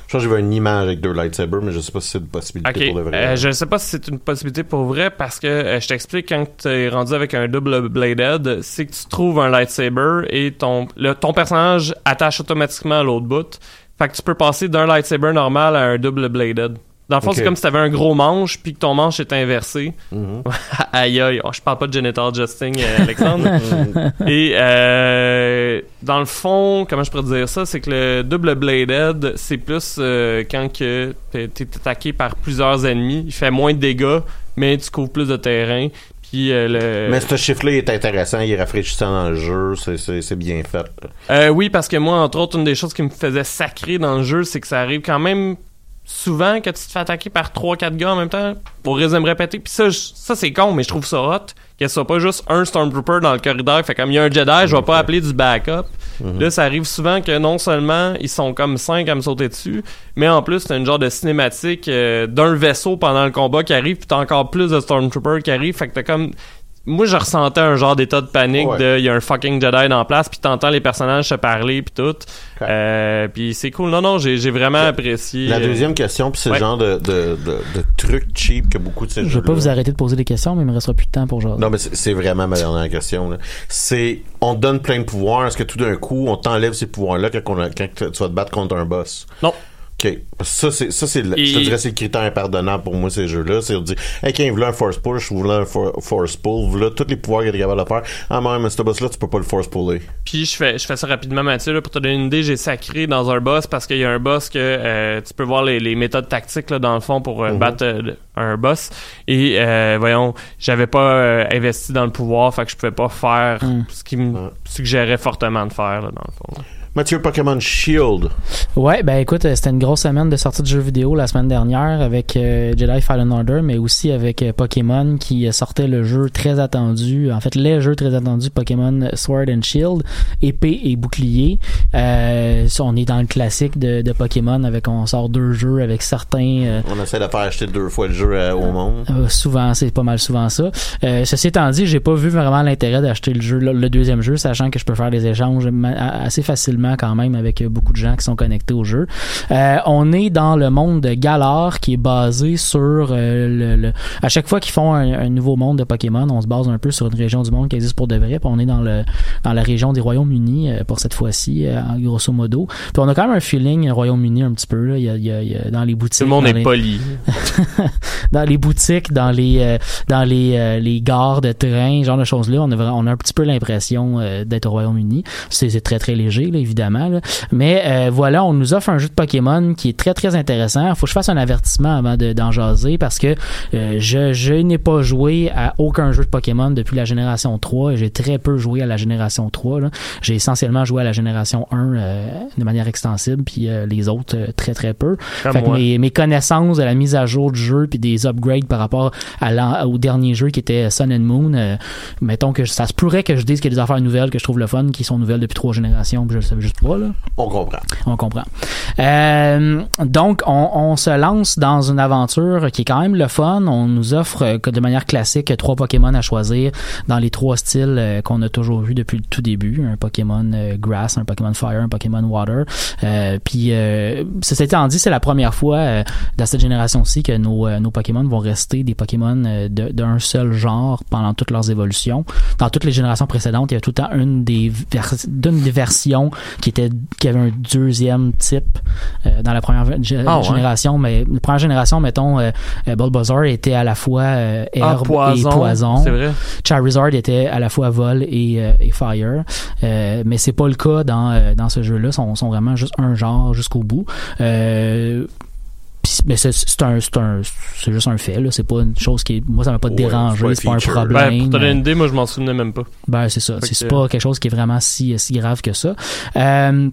Je pense que j'ai vu une image avec deux lightsabers, mais je sais pas si c'est une possibilité pour de vrai. euh, je sais pas si c'est une possibilité pour vrai parce que euh, je t'explique quand tu es rendu avec un double bladed, c'est que tu trouves un lightsaber et ton le, ton personnage attache automatiquement à l'autre bout. Fait que tu peux passer d'un lightsaber normal à un double bladed. Dans le fond, c'est comme si t'avais un gros manche puis que ton manche est inversé. Mhm. aïe aïe, oh, je parle pas de genital justing, euh, Alexandre. Et euh, dans le fond, comment je pourrais dire ça, c'est que le double bladed, c'est plus euh, quand que t'es attaqué par plusieurs ennemis, il fait moins de dégâts, mais tu couvres plus de terrain. Puis euh, le Mais ce chiffre-là est intéressant, il est rafraîchissant dans le jeu, c'est bien fait. Euh, oui, parce que moi, entre autres, une des choses qui me faisait sacrer dans le jeu, c'est que ça arrive quand même souvent que tu te fais attaquer par 3-4 gars en même temps pour raison de me répéter. Puis ça, ça c'est con, mais je trouve ça hot que ce soit pas juste un Stormtrooper dans le corridor. Fait comme il y a un Jedi, je vais pas appeler du backup. Mhm. Là, ça arrive souvent que non seulement ils sont comme 5 à me sauter dessus, mais en plus, t'as une genre de cinématique euh, d'un vaisseau pendant le combat qui arrive, puis t'as encore plus de Stormtroopers qui arrivent. Fait que t'as comme moi je ressentais un genre d'état de panique Ouais. de il y a un fucking Jedi en place puis t'entends les personnages se parler puis tout euh, puis c'est cool non non j'ai j'ai vraiment apprécié La euh, deuxième question, puis c'est ouais. le genre de, de, de, de truc cheap que beaucoup de ces Je vais pas vous arrêter de poser des questions, mais il me restera plus de temps pour jaser. Non, mais c'est c'est vraiment ma dernière question. là. C'est, on te donne plein de pouvoirs. Est-ce que tout d'un coup, on t'enlève ces pouvoirs-là quand, on a- quand tu vas te battre contre un boss? Non. OK. Ça, c'est, ça, c'est, le- je te Et- dirais, c'est le critère impardonnable pour moi, ces jeux-là. C'est de dire, hey, quand il voulait un force push, vous voulez un for- force pull, voilà tous les pouvoirs qu'il est capable de faire. Ah, mais, mais ce boss-là, tu peux pas le force puller. Puis je fais, je fais ça rapidement, Mathieu, là, pour te donner une idée, j'ai sacré dans un boss parce qu'il y a un boss que euh, tu peux voir les, les méthodes tactiques là, dans le fond pour euh, Mhm. battre euh, un boss. Et euh, voyons, j'avais pas euh, investi dans le pouvoir, fait que je pouvais pas faire Mm. ce qui me suggérait fortement de faire là, dans le fond. Mathieu, Pokémon Shield. Ouais, ben écoute, euh, c'était une grosse semaine de sortie de jeux vidéo la semaine dernière avec euh, Jedi Fallen Order, mais aussi avec euh, Pokémon qui sortait le jeu très attendu, en fait les jeux très attendus Pokémon Sword and Shield, épée et bouclier. Euh, on est dans le classique de, de Pokémon avec on sort deux jeux avec certains On essaie de faire acheter deux fois le jeu au monde. souvent, c'est pas mal souvent ça. Euh, ceci étant dit, j'ai pas vu vraiment l'intérêt d'acheter le jeu, le, deuxième jeu, sachant que je peux faire des échanges assez facilement quand même avec beaucoup de gens qui sont connectés au jeu. Euh, on est dans le monde de Galar qui est basé sur euh, le, le- à chaque fois qu'ils font un, un nouveau monde de Pokémon, on se base un peu sur une région du monde qui existe pour de vrai. Puis on est dans le dans la région des Royaumes-Unis euh, pour cette fois-ci, grosso modo. Puis on a quand même un feeling Royaume-Uni un petit peu là. Il y a, il y a- il y a dans les boutiques. Tout le monde dans est les- poli. dans les boutiques, dans les dans les, les gares de train, genre de choses là, on a vra- on a un petit peu l'impression d'être au Royaume-Uni. C'est c'est très très léger là, évidemment, là. mais euh, voilà, on nous offre un jeu de Pokémon qui est très très intéressant. Faut que je fasse un avertissement avant de- d'en jaser parce que euh, je je n'ai pas joué à aucun jeu de Pokémon depuis la génération 3 et j'ai très peu joué à la génération 3 là. J'ai essentiellement joué à la génération 1 euh, de manière extensible puis euh, les autres euh, très très peu. Fait que mes, mes connaissances de la mise à jour du jeu puis des upgrades par rapport à au dernier jeu qui était Sun and Moon, euh, mettons que ça se pourrait que je dise qu'il y a des affaires nouvelles que je trouve le fun qui sont nouvelles depuis trois générations, puis je le savais juste pas là. On comprend. On comprend. Euh, donc, on, on se lance dans une aventure qui est quand même le fun. On nous offre euh, de manière classique trois Pokémon à choisir dans les trois styles euh, qu'on a toujours vu depuis le tout début. Un Pokémon Grass, un Pokémon Fire, un Pokémon Water. Euh, puis, euh, ceci étant dit, c'est la première fois euh, dans cette génération-ci que nos, euh, nos Pokémon vont rester des Pokémon de- d'un seul genre pendant toutes leurs évolutions. Dans toutes les générations précédentes, il y a tout le temps une des, vers- d'une des versions qui était qui avait un deuxième type euh, dans la première Ah ouais. génération. Mais la première génération, mettons, euh, euh, Bulbasaur était à la fois euh, Ah, herbe poison, et poison. c'est vrai. Charizard était à la fois vol et, euh, et fire. Euh, mais c'est pas le cas dans, dans ce jeu-là. Ils sont, sont vraiment juste un genre jusqu'au bout. Euh, mais c'est c'est un c'est un c'est juste un fait là. C'est pas une chose qui moi ça m'a pas Ouais, dérangé c'est c'est pas un problème Ben, pour te donner une idée, moi, je m'en souvenais même pas. ben c'est ça. C'est pas quelque chose qui est vraiment si si grave que ça. Euh,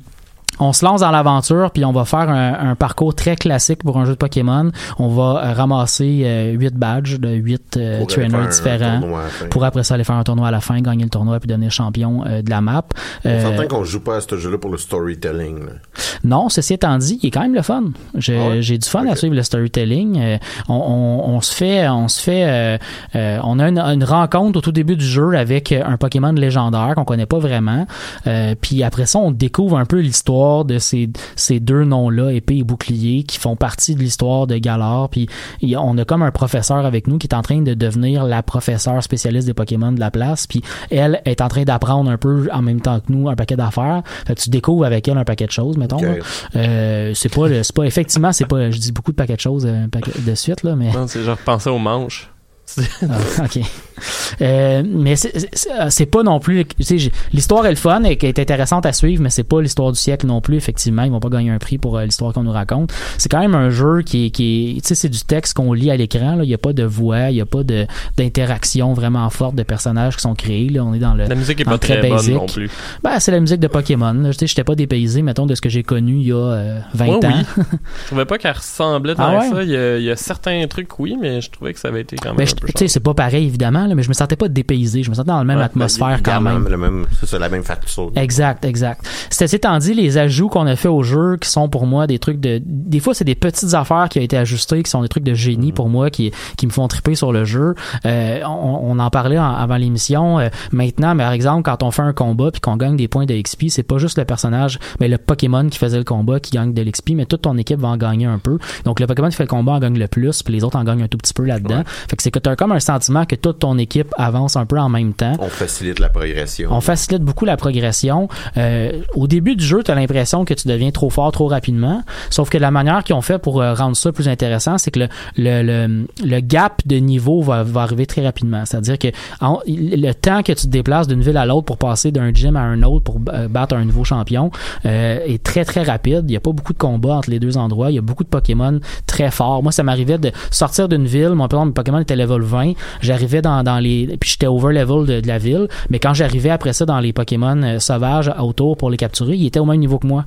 on se lance dans l'aventure puis on va faire un, un parcours très classique pour un jeu de Pokémon. On va euh, ramasser euh, 8 badges de 8 euh, trainers différents pour après ça aller faire un tournoi à la fin, gagner le tournoi puis devenir champion euh, de la map. On s'entend qu'on joue pas à ce jeu-là pour le storytelling. là. non, ceci étant dit, il est quand même le fun. J'ai Ah ouais? j'ai du fun à suivre le storytelling. On, on- on se fait, on se fait, on a une, une rencontre au tout début du jeu avec un Pokémon légendaire qu'on connaît pas vraiment. Puis après ça, on découvre un peu l'histoire de ces, ces deux noms-là, épée et bouclier, qui font partie de l'histoire de Galar. Puis on a comme un professeur avec nous qui est en train de devenir la professeure spécialiste des Pokémon de la place. Puis elle est en train d'apprendre un peu en même temps que nous un paquet d'affaires. Fait que tu découvres avec elle un paquet de choses, mettons. Euh, c'est pas, le- c'est pas effectivement, c'est pas, je dis beaucoup de paquets de choses euh, paquet- de suite là, mais. Non, c'est genre penser aux manches. Ah, ok. Euh, mais c'est- c'est pas non plus. tu sais, j'ai- L'histoire est le fun et qui est intéressante à suivre, mais c'est pas l'histoire du siècle non plus. Effectivement, ils vont pas gagner un prix pour euh, l'histoire qu'on nous raconte. C'est quand même un jeu qui est, qui tu sais, c'est du texte qu'on lit à l'écran. Il y a pas de voix, il y a pas d'interaction vraiment forte de personnages qui sont créés. Là, on est dans le. La musique est dans pas très très bonne non plus. Ben, c'est la musique de Pokémon. Je sais, j'étais pas dépaysé, mettons, de ce que j'ai connu il y a euh, 20 Ouais, ans. oui. je trouvais pas qu'elle ressemblait Ah ouais? ça. Il y, a, il y a certains trucs, oui, mais je trouvais que ça avait été quand même Ben, je- peu tu sais, c'est pas pareil évidemment, là, mais je me sentais pas dépaysé. Je me sentais dans la même Ouais, atmosphère quand même. Le même, c'est ça, la même facture. Exact, exact. Ceci étant dit, les ajouts qu'on a fait au jeu, qui sont pour moi des trucs de, des fois c'est des petites affaires qui ont été ajustées, qui sont des trucs de génie pour moi, qui, qui me font triper sur le jeu. Euh, on, on en parlait en- avant l'émission. Euh, maintenant, par exemple, quand on fait un combat puis qu'on gagne des points de XP, c'est pas juste le personnage, mais le Pokémon qui faisait le combat qui gagne de l'XP, mais toute ton équipe va en gagner un peu. Donc le Pokémon qui fait le combat en gagne le plus, puis les autres en gagnent un tout petit peu là-dedans. Fait que c'est que as comme un sentiment que toute ton équipe avance un peu en même temps. On facilite la progression. On facilite beaucoup la progression. Euh, au début du jeu, tu as l'impression que tu deviens trop fort trop rapidement. Sauf que la manière qu'ils ont fait pour euh, rendre ça plus intéressant, c'est que le, le, le, le gap de niveau va, va arriver très rapidement. C'est-à-dire que en- le temps que tu te déplaces d'une ville à l'autre pour passer d'un gym à un autre pour euh, battre un nouveau champion euh, est très très rapide. Il n'y a pas beaucoup de combats entre les deux endroits. Il y a beaucoup de Pokémon très forts. Moi, ça m'arrivait de sortir d'une ville. Mon exemple, mon Pokémon était level 20. J'arrivais dans, les... Puis j'étais over level de, de la ville. Mais quand j'arrivais après ça dans les Pokémon euh, sauvages autour pour les capturer, ils étaient au même niveau que moi.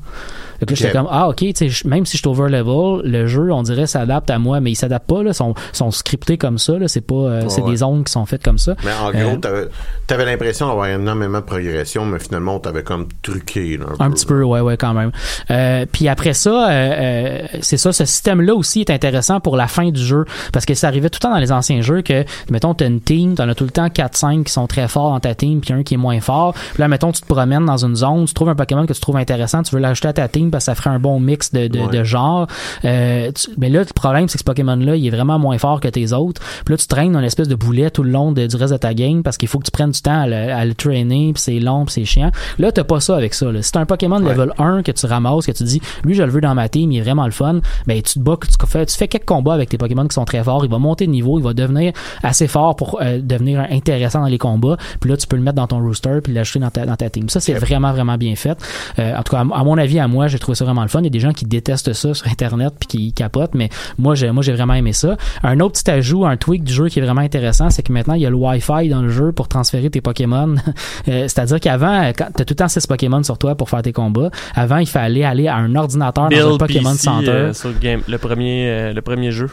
Donc là, j'étais comme, ah, ok, tu sais, je- même si je suis over level, le jeu, on dirait, s'adapte à moi, mais il s'adapte pas, là. Ils sont, sont scriptés comme ça, là. C'est pas, euh, c'est Ouais. des zones qui sont faites comme ça. Mais en Euh, gros, t'avais, t'avais l'impression d'avoir énormément de progression, mais finalement, on t'avait comme truqué. là, Un peu. petit peu, ouais, ouais, quand même. Euh, puis après ça, euh, euh, c'est ça, ce système-là aussi est intéressant pour la fin du jeu, parce que ça arrivait tout le temps dans les anciens jeux que, mettons, t'as une team, t'en as tout le temps 4-5 qui sont très forts dans ta team, puis un qui est moins fort. Puis là, mettons, tu te promènes dans une zone, tu trouves un Pokémon que tu trouves intéressant, tu veux l'ajouter à ta team parce que ça ferait un bon mix de, de, Ouais. de genres. Euh, tu- mais là, le problème, c'est que ce Pokémon-là, il est vraiment moins fort que tes autres. Puis là, tu traînes dans une espèce de boulet tout le long de- du reste de ta game parce qu'il faut que tu prennes du temps à le, à le traîner, puis c'est long, puis c'est chiant. Là, t'as pas ça avec ça. Là. Si t'as un Pokémon Ouais. level 1 que tu ramasses, que tu dis, lui, je le veux dans ma team, il est vraiment le fun, ben tu te bats, tu fais, tu fais quelques combats avec tes Pokémon qui sont très forts, il va monter de niveau, il va devenir assez fort pour euh, devenir intéressant dans les combats. Puis là, tu peux le mettre dans ton rooster puis l'ajouter dans ta, dans ta team. Ça, c'est vraiment, vraiment bien fait. Euh, en tout cas, à, à mon avis, à moi, j'ai trouvé ça vraiment le fun. Il y a des gens qui détestent ça sur Internet puis qui capotent, mais moi, j'ai, moi, j'ai vraiment aimé ça. Un autre petit ajout, un tweak du jeu qui est vraiment intéressant, c'est que maintenant, il y a le Wi-Fi dans le jeu pour transférer tes Pokémon. Euh, c'est-à-dire qu'avant, euh, quand t'as tout le temps 6 Pokémon sur toi pour faire tes combats, avant, il fallait aller à un ordinateur dans un Pokémon PC, Center. euh, sur le, game, le, premier, euh, le premier jeu.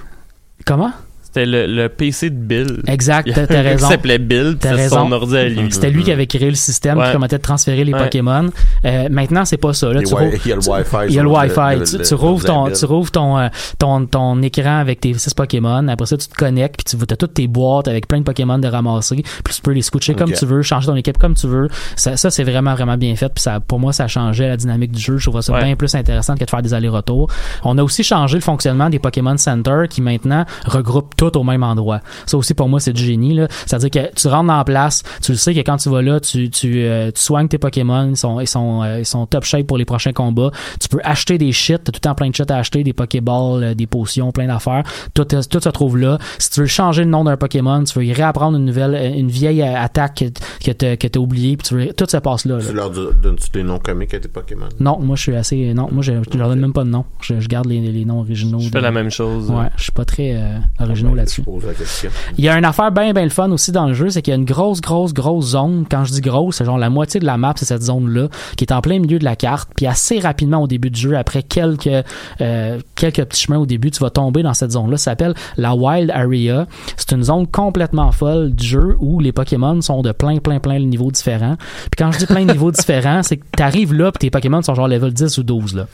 Comment? C'était le, le PC de Bill. Exact, Il t'as- raison. qui s'appelait Bill, c'était son raison. ordi à lui. C'était lui qui avait créé le système Ouais. qui permettait de transférer les Ouais. Pokémon. Euh, maintenant, c'est pas ça. Là, tu il y a le tu- Wi-Fi Il y a le Wi-Fi. le- Tu, rouvres le ton, Bill. tu rouvres ton, euh, ton, ton écran avec tes 6 Pokémon. Après ça, tu te connectes, puis tu as toutes tes boîtes avec plein de Pokémon de ramasser. Puis tu peux les switcher comme Ok. tu veux, changer ton équipe comme tu veux. Ça, ça c'est vraiment, vraiment bien fait. Puis ça, pour moi, ça changeait la dynamique du jeu. Je trouve ça Ouais. bien plus intéressant que de faire des allers-retours. On a aussi changé le fonctionnement des Pokémon Center qui maintenant regroupent tout au même endroit. Ça aussi, pour moi, c'est du génie. là. C'est-à-dire que tu rentres dans la place, tu le sais que quand tu vas là, tu, tu, euh, tu soignes tes Pokémon, ils sont, ils, sont, euh, ils sont top shape pour les prochains combats. Tu peux acheter des shit, t'as tout le temps plein de shit à acheter, des Pokéballs, euh, des potions, plein d'affaires. Tout, tout se trouve là. Si tu veux changer le nom d'un Pokémon, tu veux y réapprendre une nouvelle, une vieille attaque que, que t'as que t'as oublié, puis tu veux- tout se passe là. là. Tu leur don- donnes-tu des noms comiques à tes Pokémon? Non, moi je suis assez. Non, moi je, je leur donne même pas de nom. Je, je garde les, les noms originaux. Je fais de- la même chose. Ouais, je suis pas très euh, là-dessus. Il y a une affaire bien bien le fun aussi dans le jeu, c'est qu'il y a une grosse grosse grosse zone. Quand je dis grosse, c'est genre la moitié de la map, c'est cette zone là qui est en plein milieu de la carte. Puis assez rapidement au début du jeu, après quelques euh, quelques petits chemins au début, tu vas tomber dans cette zone là. Ça s'appelle la Wild Area. C'est une zone complètement folle du jeu où les Pokémon sont de plein plein plein de niveaux différents. Puis quand je dis plein de niveaux différents, c'est que t'arrives là, puis tes Pokémon sont genre level 10 ou 12 là.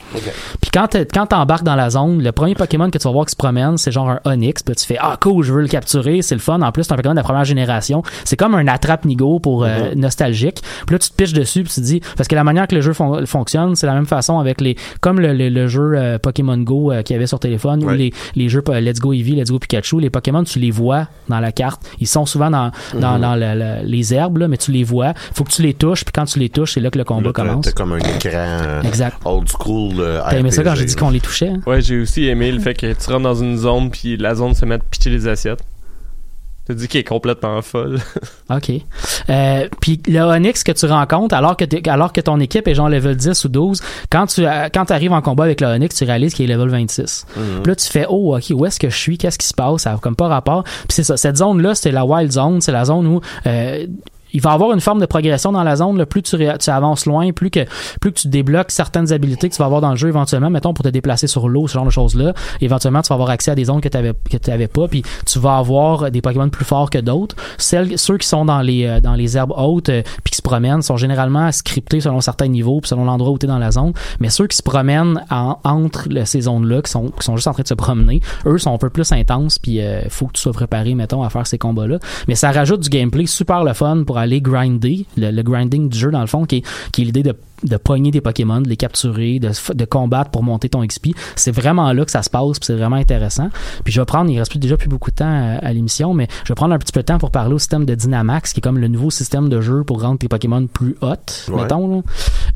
Puis quand t'embarques dans la zone, le premier Pokémon que tu vas voir qui se promène, c'est genre un Onix. Puis tu fais ah cool, je veux le capturer, c'est le fun. En plus, c'est un Pokémon de la première génération. C'est comme un attrape nigo pour euh, nostalgique. Puis là, tu te piches dessus, puis tu te dis parce que la manière que le jeu fon- fonctionne, c'est la même façon avec les comme le, le- le jeu euh, Pokémon Go euh, qu'il y avait sur téléphone ou Ouais. les, les jeux euh, Let's Go Eevee, Let's Go Pikachu. Les Pokémon, tu les vois dans la carte. Ils sont souvent dans dans, Mhm. dans le- le- les herbes là, mais tu les vois. Faut que tu les touches, puis quand tu les touches, c'est là que le combat Là, commence. T'as comme un écran Exact. old school. euh, T'as aimé ça quand j'ai dit qu'on les touchait? hein? Ouais, j'ai aussi aimé le fait que tu rentres dans une zone puis la zone se met pitcher les assiettes. Tu dis qu'il est complètement folle. OK. Euh, puis le Onyx que tu rencontres, alors que, t'es- alors que ton équipe est genre level 10 ou 12, quand tu euh, quand arrives en combat avec le Onyx, tu réalises qu'il est level 26. Mhm. Puis là, tu fais, oh, OK, où est-ce que je suis? Qu'est-ce qui se passe? Ça a comme pas rapport. Puis c'est ça, cette zone-là, c'est la Wild Zone. C'est la zone où... euh, il va avoir une forme de progression dans la zone. Là, plus tu, avances loin, plus que plus que tu débloques certaines habilités que tu vas avoir dans le jeu éventuellement, mettons pour te déplacer sur l'eau, ce genre de choses-là. Éventuellement, tu vas avoir accès à des zones que tu avais que tu avais pas, puis tu vas avoir des Pokémon plus forts que d'autres. Ceux qui sont dans les euh, dans les herbes hautes euh, puis qui se promènent sont généralement scriptés selon certains niveaux, puis selon l'endroit où tu es dans la zone. Mais ceux qui se promènent en- entre ces zones-là, qui sont qui sont juste en train de se promener, eux sont un peu plus intenses, puis euh, faut que tu sois préparé, mettons, à faire ces combats-là. Mais ça rajoute du gameplay super le fun pour aller grinder, le, grinding du jeu dans le fond, qui est, qui est l'idée de de pogner des Pokémon, de les capturer, de, de combattre pour monter ton XP. C'est vraiment là que ça se passe, puis c'est vraiment intéressant. Puis je vais prendre, il reste plus, déjà plus beaucoup de temps à, à l'émission, mais je vais prendre un petit peu de temps pour parler au système de Dynamax, qui est comme le nouveau système de jeu pour rendre tes Pokémon plus hot, Ouais. mettons. là.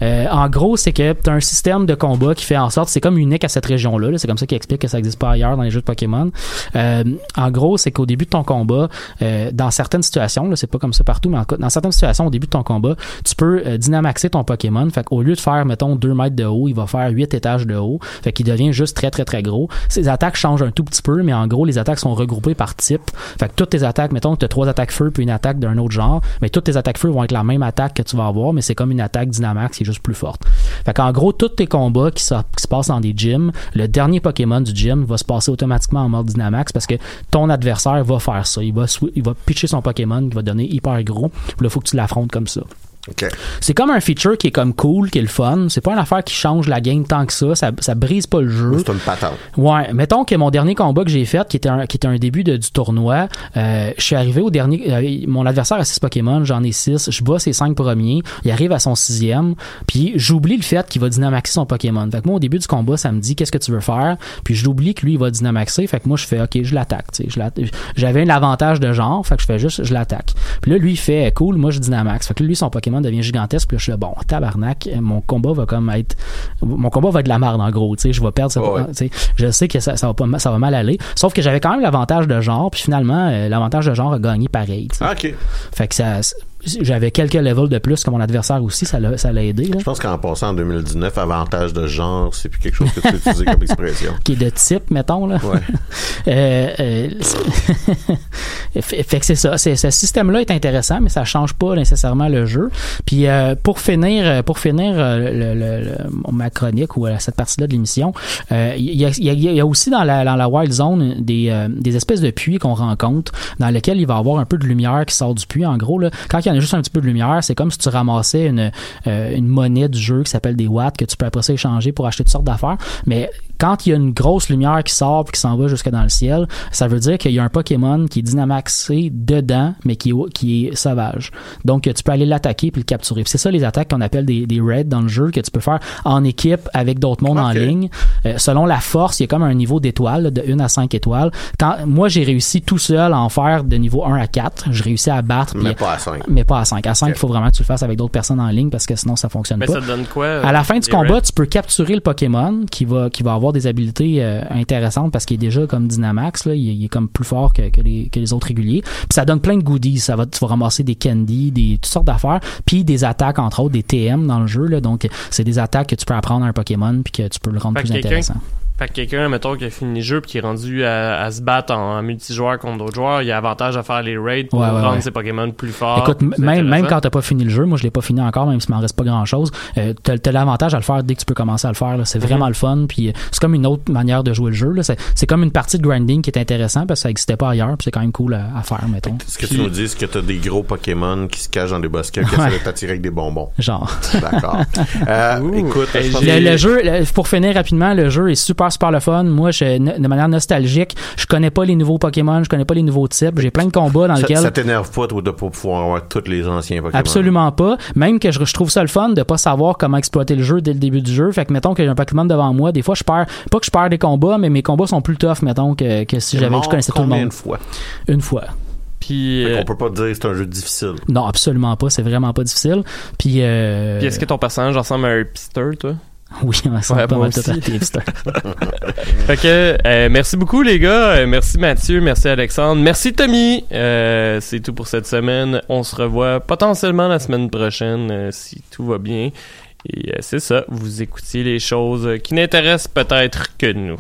Euh, en gros, c'est que tu as un système de combat qui fait en sorte, c'est comme unique à cette région-là. là. C'est comme ça qu'il explique que ça n'existe pas ailleurs dans les jeux de Pokémon. Euh, en gros, c'est qu'au début de ton combat, euh, dans certaines situations, là, c'est pas comme ça partout, mais en- dans certaines situations, au début de ton combat, tu peux euh, dynamaxer ton Pokémon. Fait qu'au lieu de faire, mettons, 2 mètres de haut, il va faire 8 étages de haut. Fait qu'il devient juste très, très, très gros. Ses attaques changent un tout petit peu, mais en gros, les attaques sont regroupées par type. Fait que toutes tes attaques, mettons, tu as trois attaques feu puis une attaque d'un autre genre, mais toutes tes attaques feu vont être la même attaque que tu vas avoir, mais c'est comme une attaque Dynamax qui est juste plus forte. Fait qu'en gros, tous tes combats qui, se passent dans des gyms, le dernier Pokémon du gym va se passer automatiquement en mode Dynamax parce que ton adversaire va faire ça. Il va, il va pitcher son Pokémon qui va donner hyper gros. Puis là, faut que tu l'affrontes comme ça. OK. C'est comme un feature qui est comme cool, qui est le fun. C'est pas une affaire qui change la game tant que ça. Ça, ça brise pas le jeu. C'est une patente. Ouais, mettons que mon dernier combat que j'ai fait, qui était un, qui était un début de- du tournoi, euh, je suis arrivé au dernier. euh, mon adversaire a 6 Pokémon, j'en ai 6. Je bats ses 5 premiers. Il arrive à son sixième. Puis j'oublie le fait qu'il va dynamaxer son Pokémon. Fait que moi, au début du combat, ça me dit qu'est-ce que tu veux faire? Puis je l'oublie que lui, il va dynamaxer. Fait que moi, je fais OK, je l'attaque. J'avais un avantage de genre. Fait que je fais juste, je l'attaque. Puis là, lui, il fait cool, moi, je dynamaxe. Fait que lui, son Pokémon devient gigantesque. Puis là, je suis là, bon, tabarnak, mon combat va comme être. Mon combat va être de la merde, en gros. Tu sais, je vais perdre ce Ouais. tu sais, je sais que ça, ça va pas ça va mal aller sauf que j'avais quand même l'avantage de genre puis finalement euh, l'avantage de genre a gagné pareil. Ah, OK. fait que ça j'avais quelques levels de plus que mon adversaire aussi ça l'a ça l'a aidé là. Je pense qu'en passant en 2019, avantage de genre, c'est plus quelque chose que tu peux utiliser comme expression. qui est de type mettons là Ouais. Euh, euh, fait que c'est ça ce système là est intéressant mais ça change pas nécessairement le jeu puis euh, pour finir pour finir le, le- le- ma chronique ou cette partie là de l'émission il y, a, il y a- il y a aussi dans la, dans la wild zone des, des espèces de puits qu'on rencontre dans lesquels il va y avoir un peu de lumière qui sort du puits en gros là, quand il y en a juste un petit peu de lumière c'est comme si tu ramassais une, euh, une monnaie du jeu qui s'appelle des watts que tu peux après ça échanger pour acheter toutes sortes d'affaires. Mais quand il y a une grosse lumière qui sort puis qui s'en va jusque dans le ciel, ça veut dire qu'il y a un Pokémon qui est dynamaxé dedans, mais qui est, qui est sauvage. Donc, tu peux aller l'attaquer puis le capturer. Puis c'est ça les attaques qu'on appelle des, des raids dans le jeu que tu peux faire en équipe avec d'autres mondes en ligne. Euh, selon la force, il y a comme un niveau d'étoiles, là, de 1 à 5 étoiles. Quand, moi, j'ai réussi tout seul à en faire de niveau 1 à 4. J'ai réussi à battre. Mais pas à 5. Mais pas à 5. À 5, il faut vraiment que tu le fasses avec d'autres personnes en ligne parce que sinon, ça fonctionne Mais pas. ça te donne quoi? euh, À la fin du combat, raids? tu peux capturer le Pokémon qui va, qui va avoir avoir des habilités euh, intéressantes parce qu'il est déjà comme Dynamax, là, il, est- il est comme plus fort que, que les, que les autres réguliers. Puis ça donne plein de goodies. Ça va, tu vas ramasser des candy, des toutes sortes d'affaires, puis des attaques entre autres, des TM dans le jeu. Là, donc c'est des attaques que tu peux apprendre à un Pokémon puis que tu peux le rendre Fait plus intéressant. Fait que quelqu'un, mettons, qui a fini le jeu puis qui est rendu à, à se battre en, en multijoueur contre d'autres joueurs, il y a avantage à faire les raids pour Ouais, ouais, rendre ouais. ses Pokémon plus forts. Écoute, même, même quand t'as pas fini le jeu, moi je l'ai pas fini encore, même s'il m'en reste pas grand chose, euh, t'as, t'as l'avantage à le faire dès que tu peux commencer à le faire. C'est vraiment Mhm. le fun, puis euh, c'est comme une autre manière de jouer le jeu. là. C'est, c'est comme une partie de grinding qui est intéressant parce que ça existait pas ailleurs, puis c'est quand même cool à, à faire, mettons. Ce que tu nous dis, c'est que t'as des gros Pokémon qui se cachent dans des bosquets qui essaient de t'attirer avec des bonbons. Genre. D'accord. Euh, écoute, je pense Le, jeu, le- pour finir rapidement, le jeu est super super le fun. Moi, je, de manière nostalgique, je connais pas les nouveaux Pokémon, je connais pas les nouveaux types. J'ai plein de combats dans ça, lesquels ça t'énerve pas, toi, de pas pouvoir avoir tous les anciens Pokémon? Absolument pas. Même que je, je trouve ça le fun de pas savoir comment exploiter le jeu dès le début du jeu. Fait que mettons y a un Pokémon devant moi, des fois je perds, pas que je perds des combats, mais mes combats sont plus tough, mettons, que, que si j'avais, je connaissais tout le combien monde. de fois? Une fois. Puis, Fait euh, qu'on peut pas te dire que c'est un jeu difficile. Non, absolument pas. C'est vraiment pas difficile. Puis, euh... Puis est-ce que ton personnage ressemble à un hipster, toi? Oui, on ressemble Ouais, pas mal tout à fait que euh, merci beaucoup les gars, Euh, merci Mathieu, merci Alexandre, merci Tommy. Euh, c'est tout pour cette semaine. On se revoit potentiellement la semaine prochaine euh, si tout va bien. Et euh, c'est ça, vous écoutiez les choses qui n'intéressent peut-être que nous.